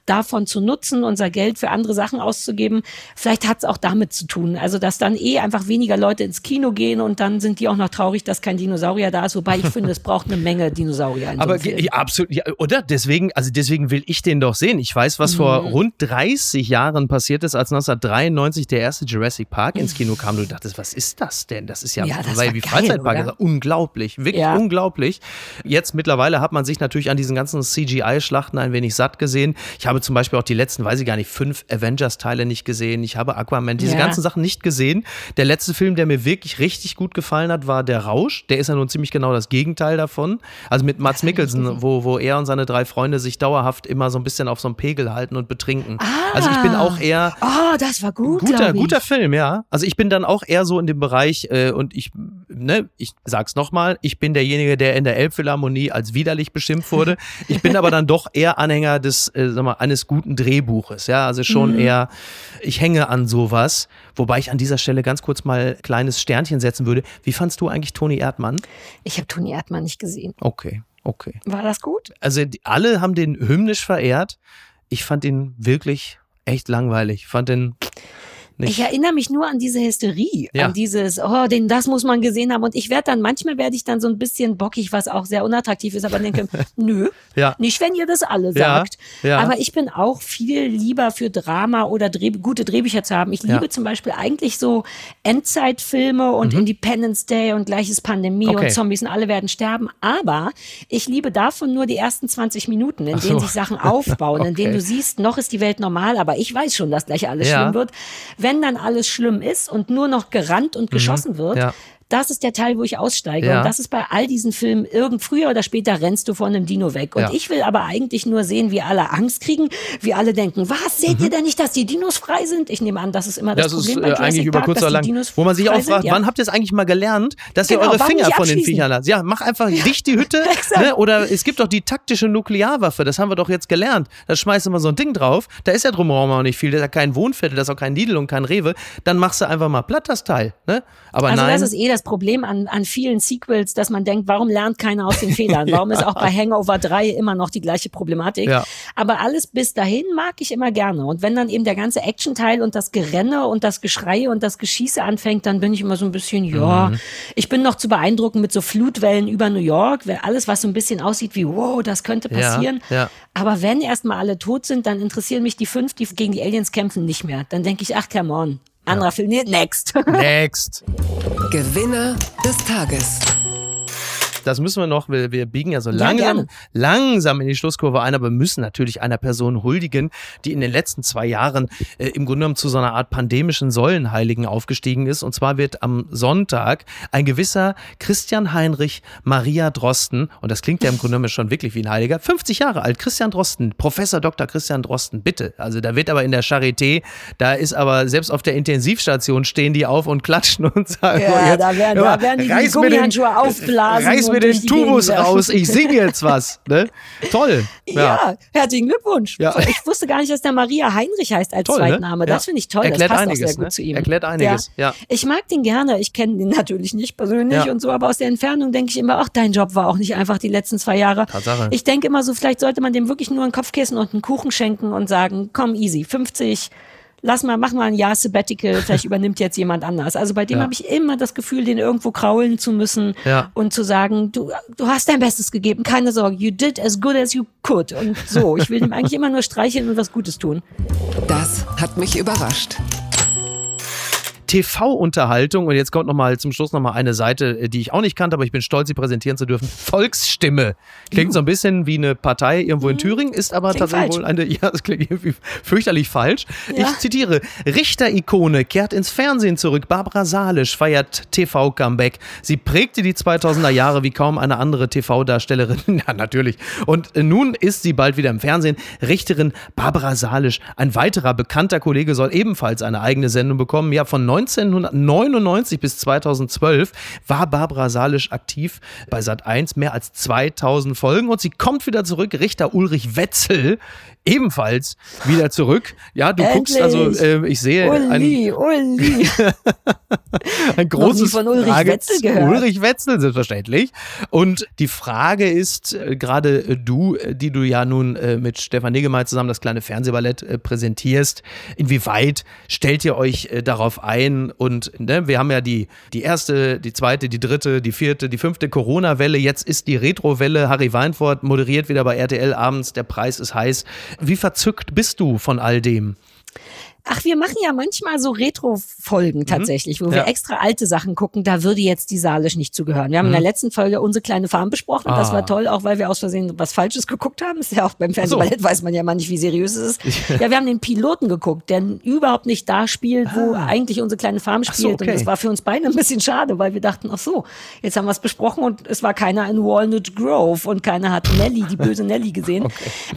davon zu nutzen, unser Geld für andere Sachen auszugeben. Vielleicht hat es auch damit zu tun, also dass dann eh einfach weniger Leute ins Kino gehen und dann sind die auch noch traurig, dass kein Dinosaurier da ist, wobei ich finde, es braucht eine Menge Dinosaurier in Aber so ja, absolut, ja, oder? Deswegen, also deswegen will ich den doch sehen. Ich weiß, was vor Mhm. rund 30 Jahren passiert ist, als 1993 der erste Jurassic Park ins Kino kam. Du dachtest, was ist das denn? Das ist ja, Ja, das weil wie geil, Freizeitpark ist unglaublich, wirklich Ja. unglaublich. Jetzt mittlerweile hat man sich natürlich an diesen ganzen CGI-Schlachten ein wenig satt gesehen. Ich habe zum Beispiel auch die letzten, weiß ich gar nicht, fünf Avengers-Teile nicht gesehen. Ich habe Aquaman, diese Ja. ganzen Sachen nicht gesehen. Der letzte Film, der mir wirklich richtig gut gefallen hat, war Der Rausch. Der ist ja nun ziemlich genau das Gegenteil davon. Also mit Mats Mikkelsen, wo, wo er und seine drei Freunde sich dauerhaft immer so ein bisschen auf so einem Pegel halten und betrinken. Also ich bin auch eher Oh, das war gut. guter, guter Film, ja. Also ich bin dann auch eher so in dem Bereich äh, und ich, ne, ich sag's nochmal, ich bin derjenige, der in der Elbphilharmonie als widerlich beschimpft wurde. Ich bin aber dann doch eher Anhänger des, äh, sag mal, eines guten Drehbuches, ja. Also schon eher, ich hänge an sowas. Wobei ich an dieser Stelle ganz kurz mal kleines Sternchen setzen würde. Wie fandst du eigentlich Toni Erdmann? Ich habe Toni Erdmann nicht gesehen. Okay, okay. War das gut? Also die, alle haben den hymnisch verehrt. Ich fand ihn wirklich echt langweilig. Ich fand den nicht. Ich erinnere mich nur an diese Hysterie, Ja. an dieses, oh, den, das muss man gesehen haben. Und ich werde dann, manchmal werde ich dann so ein bisschen bockig, was auch sehr unattraktiv ist, aber denke, *laughs* nö, Ja. nicht, wenn ihr das alle sagt. ja. Aber ich bin auch viel lieber für Drama oder Dreh, gute Drehbücher zu haben. Ich liebe zum Beispiel eigentlich so Endzeitfilme und Independence Day und gleiches Pandemie Mhm. Okay. und Zombies und alle werden sterben. Aber ich liebe davon nur die ersten 20 Minuten, in so. denen sich Sachen aufbauen, in denen *laughs* Okay. du siehst, noch ist die Welt normal, aber ich weiß schon, dass gleich alles schlimm wird. Wenn dann alles schlimm ist und nur noch gerannt und geschossen wird, Mhm. Ja. Das ist der Teil, wo ich aussteige. Ja. Und das ist bei all diesen Filmen, irgend früher oder später rennst du von einem Dino weg. Und Ja. ich will aber eigentlich nur sehen, wie alle Angst kriegen, wie alle denken, was, seht ihr denn nicht, dass die Dinos frei sind? Ich nehme an, das ist immer das, Das ist Problem bei äh, Jurassic eigentlich über Park, kurz dass oder lang, wo man sich auch fragt, wann habt ihr es eigentlich mal gelernt, dass Genau, ihr eure Finger von den? Viechern lasst? Ja, mach einfach *laughs* dicht die Hütte. ne? Oder es gibt doch die taktische Nuklearwaffe, das haben wir doch jetzt gelernt. Da schmeißt mal so ein Ding drauf, da ist ja drumherum auch nicht viel, da ist ja kein Wohnviertel, da ist auch kein Lidl und kein Rewe. Dann machst du einfach mal platt das Teil. Ne? Aber Also nein. das ist eh das Problem an, an vielen Sequels, dass man denkt, warum lernt keiner aus den Fehlern? *laughs* Warum ist auch bei Hangover 3 immer noch die gleiche Problematik? Ja. Aber alles bis dahin mag ich immer gerne. Und wenn dann eben der ganze Action-Teil und das Gerenne und das Geschrei und das Geschieße anfängt, dann bin ich immer so ein bisschen, ja, Mhm. ich bin noch zu beeindrucken mit so Flutwellen über New York, alles, was so ein bisschen aussieht wie, wow, das könnte Ja, passieren. ja. Aber wenn erstmal alle tot sind, dann interessieren mich die fünf, die gegen die Aliens kämpfen, nicht mehr. Dann denke ich, ach, come on. Anderer Film, nee, next. Next. *laughs* Gewinner des Tages. Das müssen wir noch, wir, wir biegen ja so Ja, langsam, gerne. langsam in die Schlusskurve ein, aber wir müssen natürlich einer Person huldigen, die in den letzten zwei Jahren äh, im Grunde genommen zu so einer Art pandemischen Säulenheiligen aufgestiegen ist. Und zwar wird am Sonntag ein gewisser Christian Heinrich Maria Drosten, und das klingt ja im Grunde genommen schon wirklich wie ein Heiliger, 50 Jahre alt, Christian Drosten, Professor Dr. Christian Drosten, bitte. Also da wird aber in der Charité, da ist aber selbst auf der Intensivstation stehen die auf und klatschen und sagen, Ja, oh, jetzt, da werden- da werden die die Gummihandschuhe aufblasen Reiß mir den Tubus raus, ich singe jetzt was. Ne? Toll. Ja. herzlichen Glückwunsch. Ja. Ich wusste gar nicht, dass der Maria Heinrich heißt als Toll, ne? Zweitname. Das Ja. finde ich toll. Erklärt das passt einiges, auch sehr gut ne? zu ihm. Erklärt einiges, ja. Ich mag den gerne. Ich kenne den natürlich nicht persönlich Ja. und so, aber aus der Entfernung denke ich immer, ach, dein Job war auch nicht einfach die letzten zwei Jahre. Tatsache. Ich denke immer so, vielleicht sollte man dem wirklich nur ein Kopfkissen und einen Kuchen schenken und sagen, komm, easy, 50, lass mal, mach mal ein Jahr Sabbatical, vielleicht *laughs* übernimmt jetzt jemand anders. Also bei dem Ja. habe ich immer das Gefühl, den irgendwo kraulen zu müssen Ja. und zu sagen, du, du hast dein Bestes gegeben, keine Sorge, you did as good as you could. Und so, ich will ihm eigentlich immer nur streicheln und was Gutes tun. Das hat mich überrascht. TV-Unterhaltung und jetzt kommt noch mal zum Schluss noch mal eine Seite, äh, die ich auch nicht kannte, aber ich bin stolz, sie präsentieren zu dürfen. Volksstimme. Klingt so ein bisschen wie eine Partei irgendwo in Thüringen, ist aber Mhm. Klingt tatsächlich falsch. wohl eine, *laughs* ja, es klingt irgendwie fürchterlich falsch. Ja. Ich zitiere, Richter-Ikone kehrt ins Fernsehen zurück. Barbara Salisch feiert TV-Comeback. Sie prägte die 2000er Jahre wie kaum eine andere TV-Darstellerin. *laughs* ja, natürlich. Und äh, nun ist sie bald wieder im Fernsehen. Richterin Barbara Salisch. Ein weiterer bekannter Kollege soll ebenfalls eine eigene Sendung bekommen. Ja, von 1999 bis 2012 war Barbara Salisch aktiv bei Sat1 mehr als 2000 Folgen und sie kommt wieder zurück. Richter Ulrich Wetzel ebenfalls wieder zurück. Ja, du guckst also, Endlich. äh, ich sehe ein, Uli, Uli. *laughs* ein großes von Ulrich Frage- Wetzel gehört. Ulrich Wetzel, selbstverständlich. Und die Frage ist, äh, gerade äh, du, äh, die du ja nun äh, mit Stefan Niggemeier zusammen das kleine Fernsehballett äh, präsentierst, inwieweit stellt ihr euch äh, darauf ein? Und ne, wir haben ja die, die erste, die zweite, die dritte, die vierte, die fünfte Corona-Welle. Jetzt ist die Retro-Welle. Harry Weinfurt moderiert wieder bei RTL abends. Der Preis ist heiß. Wie verzückt bist du von all dem? Ach, wir machen ja manchmal so Retro-Folgen tatsächlich, wo Mhm. Ja. wir extra alte Sachen gucken. Da würde jetzt die Salisch nicht zugehören. Wir haben in der letzten Folge unsere kleine Farm besprochen. Das Mhm. Ah. war toll, auch weil wir aus Versehen was Falsches geguckt haben. Ist ja auch beim Fernsehballett weiß man ja mal nicht, wie seriös es ist. *laughs* ja, wir haben den Piloten geguckt, der überhaupt nicht da spielt, wo eigentlich unsere kleine Farm so, spielt. okay. Und das war für uns beide ein bisschen schade, weil wir dachten, ach so, jetzt haben wir es besprochen und es war keiner in Walnut Grove und keiner hat Nelly, die *laughs* böse Nelly gesehen.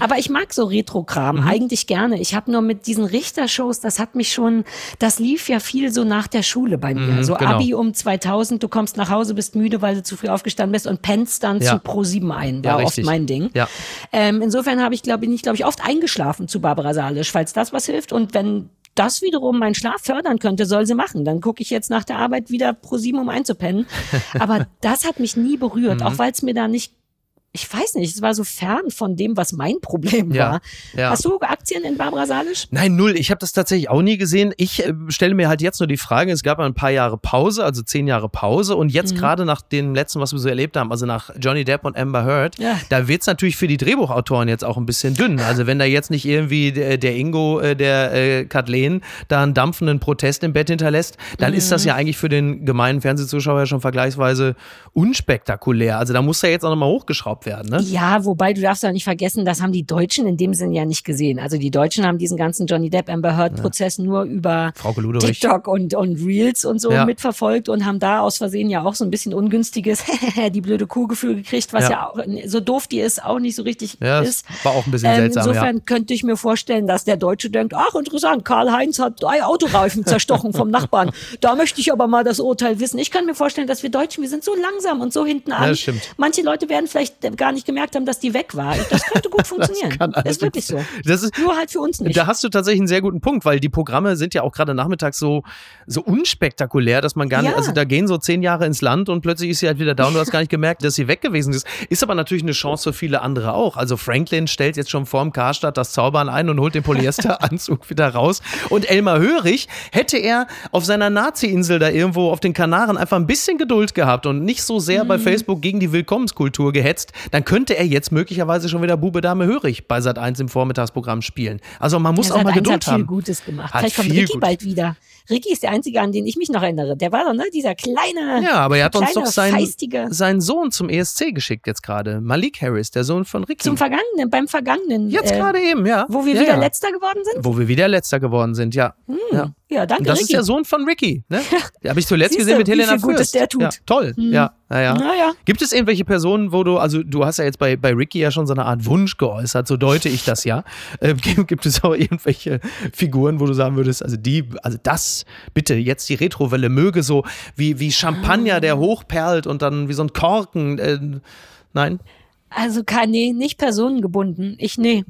Aber ich mag so Retro-Kram Mhm. eigentlich gerne. Ich habe nur mit diesen Richtershows, das hat mich schon, das lief ja viel so nach der Schule bei mir. so genau. Abi um 2000, du kommst nach Hause, bist müde, weil du zu früh aufgestanden bist und pennst dann Ja. zu Pro 7 ein. Ja, War oft richtig. mein Ding. Ja. Ähm, insofern habe ich, glaube ich, nicht, glaube ich, oft eingeschlafen zu Barbara Salisch, falls das was hilft. Und wenn das wiederum meinen Schlaf fördern könnte, soll sie machen. Dann gucke ich jetzt nach der Arbeit wieder pro sieben, um einzupennen. *laughs* Aber das hat mich nie berührt, Mhm. auch weil es mir da nicht, ich weiß nicht, es war so fern von dem, was mein Problem Ja, war. ja. Hast du Aktien in Barbara Salisch? Nein, null. Ich habe das tatsächlich auch nie gesehen. Ich äh, stelle mir halt jetzt nur die Frage, es gab ein paar Jahre Pause, also zehn Jahre Pause und jetzt Mhm. gerade nach dem letzten, was wir so erlebt haben, also nach Johnny Depp und Amber Heard, Ja. da wird's natürlich für die Drehbuchautoren jetzt auch ein bisschen dünn. Also wenn da jetzt nicht irgendwie der, der Ingo, äh, der äh, Kathleen da einen dampfenden Protest im Bett hinterlässt, dann ist Mhm. das ja eigentlich für den gemeinen Fernsehzuschauer schon vergleichsweise unspektakulär. Also da muss ja jetzt auch nochmal hochgeschraubt werden, ne? Ja, wobei du darfst auch nicht vergessen, das haben die Deutschen in dem Sinn ja nicht gesehen. Also die Deutschen haben diesen ganzen Johnny Depp Amber Heard Prozess nur über. TikTok und, und Reels und so Ja. mitverfolgt und haben da aus Versehen ja auch so ein bisschen ungünstiges *laughs* die blöde Kuhgefühl gekriegt, was Ja. ja, auch, so doof die ist, auch nicht so richtig Ja, ist. war auch ein bisschen Ähm, seltsam, ja. insofern könnte ich mir vorstellen, dass der Deutsche denkt, ach interessant, Karl-Heinz hat drei Autoreifen zerstochen vom Nachbarn. *laughs* Da möchte ich aber mal das Urteil wissen. Ich kann mir vorstellen, dass wir Deutschen, wir sind so langsam und so hinten an. Manche Leute werden vielleicht gar nicht gemerkt haben, dass die weg war. Das könnte gut *laughs* funktionieren. kann ist wirklich so. Das ist, Nur halt für uns nicht. Da hast du tatsächlich einen sehr guten Punkt, weil die Programme sind ja auch gerade nachmittags so, so unspektakulär, dass man gar nicht, Ja. also da gehen so zehn Jahre ins Land und plötzlich ist sie halt wieder da und du hast gar nicht gemerkt, dass sie weg gewesen ist. Ist aber natürlich eine Chance für viele andere auch. Also Franklin stellt jetzt schon vorm Karstadt das Zaubern ein und holt den Polyesteranzug *laughs* wieder raus. Und Elmar Hörig hätte er auf seiner Nazi-Insel da irgendwo auf den Kanaren einfach ein bisschen Geduld gehabt und nicht so sehr Mhm. bei Facebook gegen die Willkommenskultur gehetzt, dann könnte er jetzt möglicherweise schon wieder Bube Dame Hörig bei Sat 1 im Vormittagsprogramm spielen. Also man muss Ja, auch mal Sat. 1 Geduld hat viel haben. Gutes gemacht. Hat Vielleicht kommt viel Ricky gut- bald wieder. Ricky ist der Einzige, an den ich mich noch erinnere. Der war doch, ne, dieser kleine, Ja, aber er hat uns doch seinen, feistige. seinen Sohn zum ESC geschickt jetzt gerade. Malik Harris, der Sohn von Ricky. Zum Vergangenen, beim Vergangenen. jetzt äh, gerade eben, ja. Wo wir ja, wieder ja. Letzter geworden sind? Wo wir wieder Letzter geworden sind, ja. ja. Ja, danke, Und das ist Ricky. der Sohn von Ricky, ne? *laughs* Habe ich zuletzt Siehste, gesehen mit Helena viel Gutes Fürst. der tut. Ja, toll, ja, ja, ja. Naja. Gibt es irgendwelche Personen, wo du, also du hast ja jetzt bei, bei Ricky ja schon so eine Art Wunsch geäußert, so deute ich das ja. *laughs* Äh, gibt, gibt es auch irgendwelche Figuren, wo du sagen würdest, also die, also das, bitte, jetzt die Retrowelle möge so wie, wie Champagner, der hochperlt und dann wie so ein Korken. Äh, nein? Also kann, nee, nicht personengebunden. Ich, nee.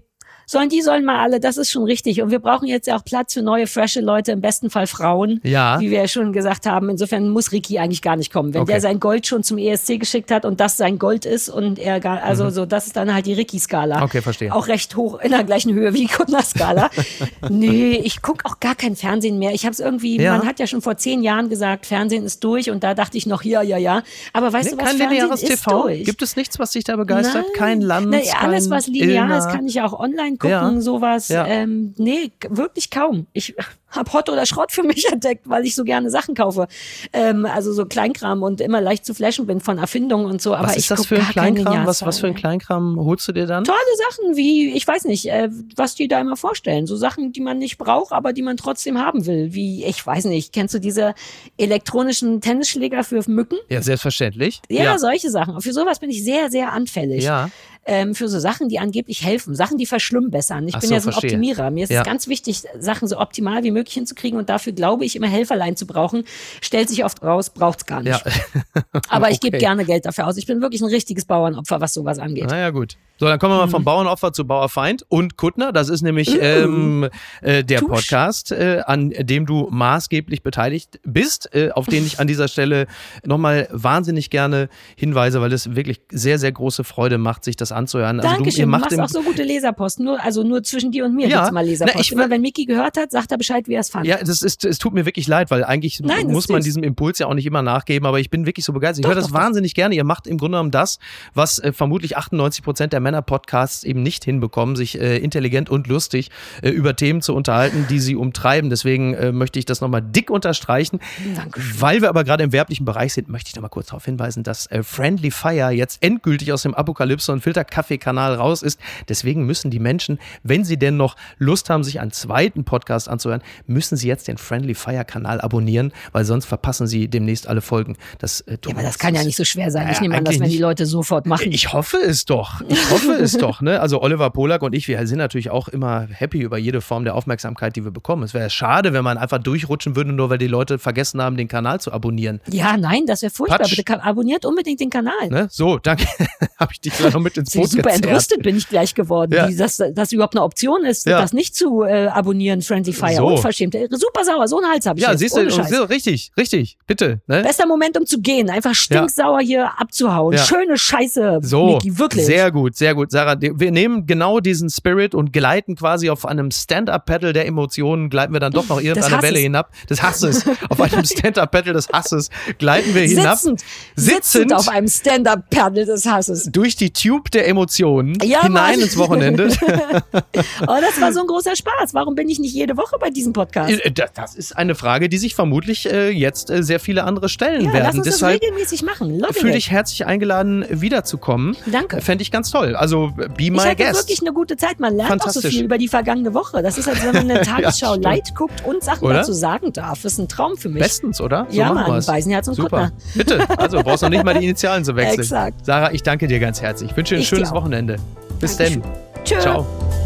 Sollen die sollen mal alle, das ist schon richtig. Und wir brauchen jetzt ja auch Platz für neue, frische Leute, im besten Fall Frauen. Ja. Wie wir ja schon gesagt haben. Insofern muss Ricky eigentlich gar nicht kommen. Wenn Okay. der sein Gold schon zum ESC geschickt hat und das sein Gold ist und er gar, also so, das ist dann halt die Ricky-Skala. Mhm. Okay, verstehe. Auch recht hoch, in der gleichen Höhe wie die Kuttner-Skala. *laughs* nee, ich gucke auch gar kein Fernsehen mehr. Ich habe es irgendwie, Ja. man hat ja schon vor zehn Jahren gesagt, Fernsehen ist durch und da dachte ich noch, ja, ja, ja. Aber weißt Nee, du was, kein Fernsehen lineares ist TV? durch. Gibt es nichts, was dich da begeistert? Nein. Kein Land? Na, alles, was linear Ilna? ist, kann ich ja auch online gucken, Ja. sowas. Ja. Ähm, nee, wirklich kaum. Ich habe Hot oder Schrott für mich *laughs* entdeckt, weil ich so gerne Sachen kaufe. Ähm, also so Kleinkram und immer leicht zu flashen bin von Erfindungen und so. Aber Was ist das für ein Kleinkram? Was, was für ein. Kleinkram holst du dir dann? Tolle Sachen wie, ich weiß nicht, äh, was die da immer vorstellen. So Sachen, die man nicht braucht, aber die man trotzdem haben will. Wie, ich weiß nicht, kennst du diese elektronischen Tennisschläger für Mücken? Ja, selbstverständlich. Ja, solche Sachen. Für sowas bin ich sehr, sehr anfällig. Ja. Ähm, für so Sachen, die angeblich helfen, Sachen, die verschlimmbessern. Ich Ach bin so, ja so ein verstehe. Optimierer. Mir ist Ja. es ganz wichtig, Sachen so optimal wie möglich hinzukriegen und dafür glaube ich immer Helferlein zu brauchen. Stellt sich oft raus, braucht's gar nicht. Ja. *laughs* Aber ich gebe Okay. gerne Geld dafür aus. Ich bin wirklich ein richtiges Bauernopfer, was sowas angeht. Naja, gut. So, dann kommen wir mal vom Mhm. Bauernopfer zu Bauerfeind und Kuttner. Das ist nämlich ähm, äh, der Tusch. Podcast, äh, an dem du maßgeblich beteiligt bist, äh, auf den ich an dieser Stelle nochmal wahnsinnig gerne hinweise, weil es wirklich sehr, sehr große Freude macht, sich das anzuhören. Also du, Dankeschön, ihr du macht machst im, auch so gute Leserpost. Nur, also nur zwischen dir und mir Ja. gibt's mal Na, Leserpost. ich- Immer wenn Mickey gehört hat, sagt er Bescheid, wie er es fand. Ja, das ist, es tut mir wirklich leid, weil eigentlich Nein, muss man diesem Impuls ja auch nicht immer nachgeben, aber ich bin wirklich so begeistert. Ich Doch, höre das doch, doch. wahnsinnig gerne. Ihr macht im Grunde genommen das, was äh, vermutlich 98 Prozent der Männer-Podcasts eben nicht hinbekommen, sich äh, intelligent und lustig äh, über Themen zu unterhalten, die sie umtreiben. Deswegen äh, möchte ich das nochmal dick unterstreichen. Dankeschön. Weil wir aber gerade im werblichen Bereich sind, möchte ich nochmal kurz darauf hinweisen, dass äh, Friendly Fire jetzt endgültig aus dem Apokalypse- und Filterkaffee-Kanal raus ist. Deswegen müssen die Menschen, wenn sie denn noch Lust haben, sich einen zweiten Podcast anzuhören, müssen sie jetzt den Friendly Fire-Kanal abonnieren, weil sonst verpassen sie demnächst alle Folgen. Das, äh, Ja, aber das kann ja nicht so schwer sein. Ich Ja, nehme an, dass wenn die. Leute sofort machen. Ich hoffe es doch. Ich hoffe es doch. Ne? Also Oliver Polak und ich, wir sind natürlich auch immer happy über jede Form der Aufmerksamkeit, die wir bekommen. Es wäre schade, wenn man einfach durchrutschen würde, nur weil die Leute vergessen haben, den Kanal zu abonnieren. ja, nein, das wäre furchtbar. Quatsch. Bitte abonniert unbedingt den Kanal. Ne? So, danke. *laughs* Habe ich dich gleich noch mit ins Boot Super gezerrt. entrüstet bin ich gleich geworden, Ja. dass das überhaupt eine Option ist, Ja. das nicht zu äh, abonnieren, Friendly Fire. So. Unverschämt. Äh, Super sauer, so einen Hals habe ich Ja, jetzt. siehst du, richtig, richtig, bitte. Ne? Bester Moment, um zu gehen. Einfach stinksauer hier abzuhauen. Ja. Schöne Scheiße, So, Niki, wirklich. sehr gut, sehr gut. Sarah, wir nehmen genau diesen Spirit und gleiten quasi auf einem Stand-Up-Pedal der Emotionen, gleiten wir dann doch noch irgendeine. Welle hinab. Des Hasses. auf einem *laughs* Stand-Up-Pedal des Hasses gleiten wir hinab. Sitzend, Sitzend. sitzend auf einem Stand-Up-Paddle des Hasses. Durch die Tube der Emotionen Ja, hinein Mann. ins Wochenende. *laughs* *laughs* Oh, das war so ein großer Spaß. Warum bin ich nicht jede Woche bei diesem Podcast? Äh, das ist eine Frage, die sich vermutlich äh, jetzt äh, sehr viele andere stellen Ja, lass werden. uns Deshalb das regelmäßig machen. Fühle dich herzlich eingeladen, wiederzukommen. Danke. Fände ich ganz toll. Also, be Ich my hatte guest. wirklich eine gute Zeit. Man lernt auch so viel über die vergangene Woche. Das ist, als wenn man eine *laughs* Tagesschau stimmt. light guckt und Sachen Oder? dazu sagen darf. Das ist ein Traum für mich. Bestens, oder? Ja, machen Mann. Beisenherz und Super. Kuttner. *laughs* Bitte. Also, brauchst noch nicht mal die Initialen zu wechseln. *laughs* Exakt. Sarah, ich danke dir ganz herzlich. Ich wünsche dir ein Ich schönes. Wochenende. Bis Dankeschön. dann. Tschö. Ciao.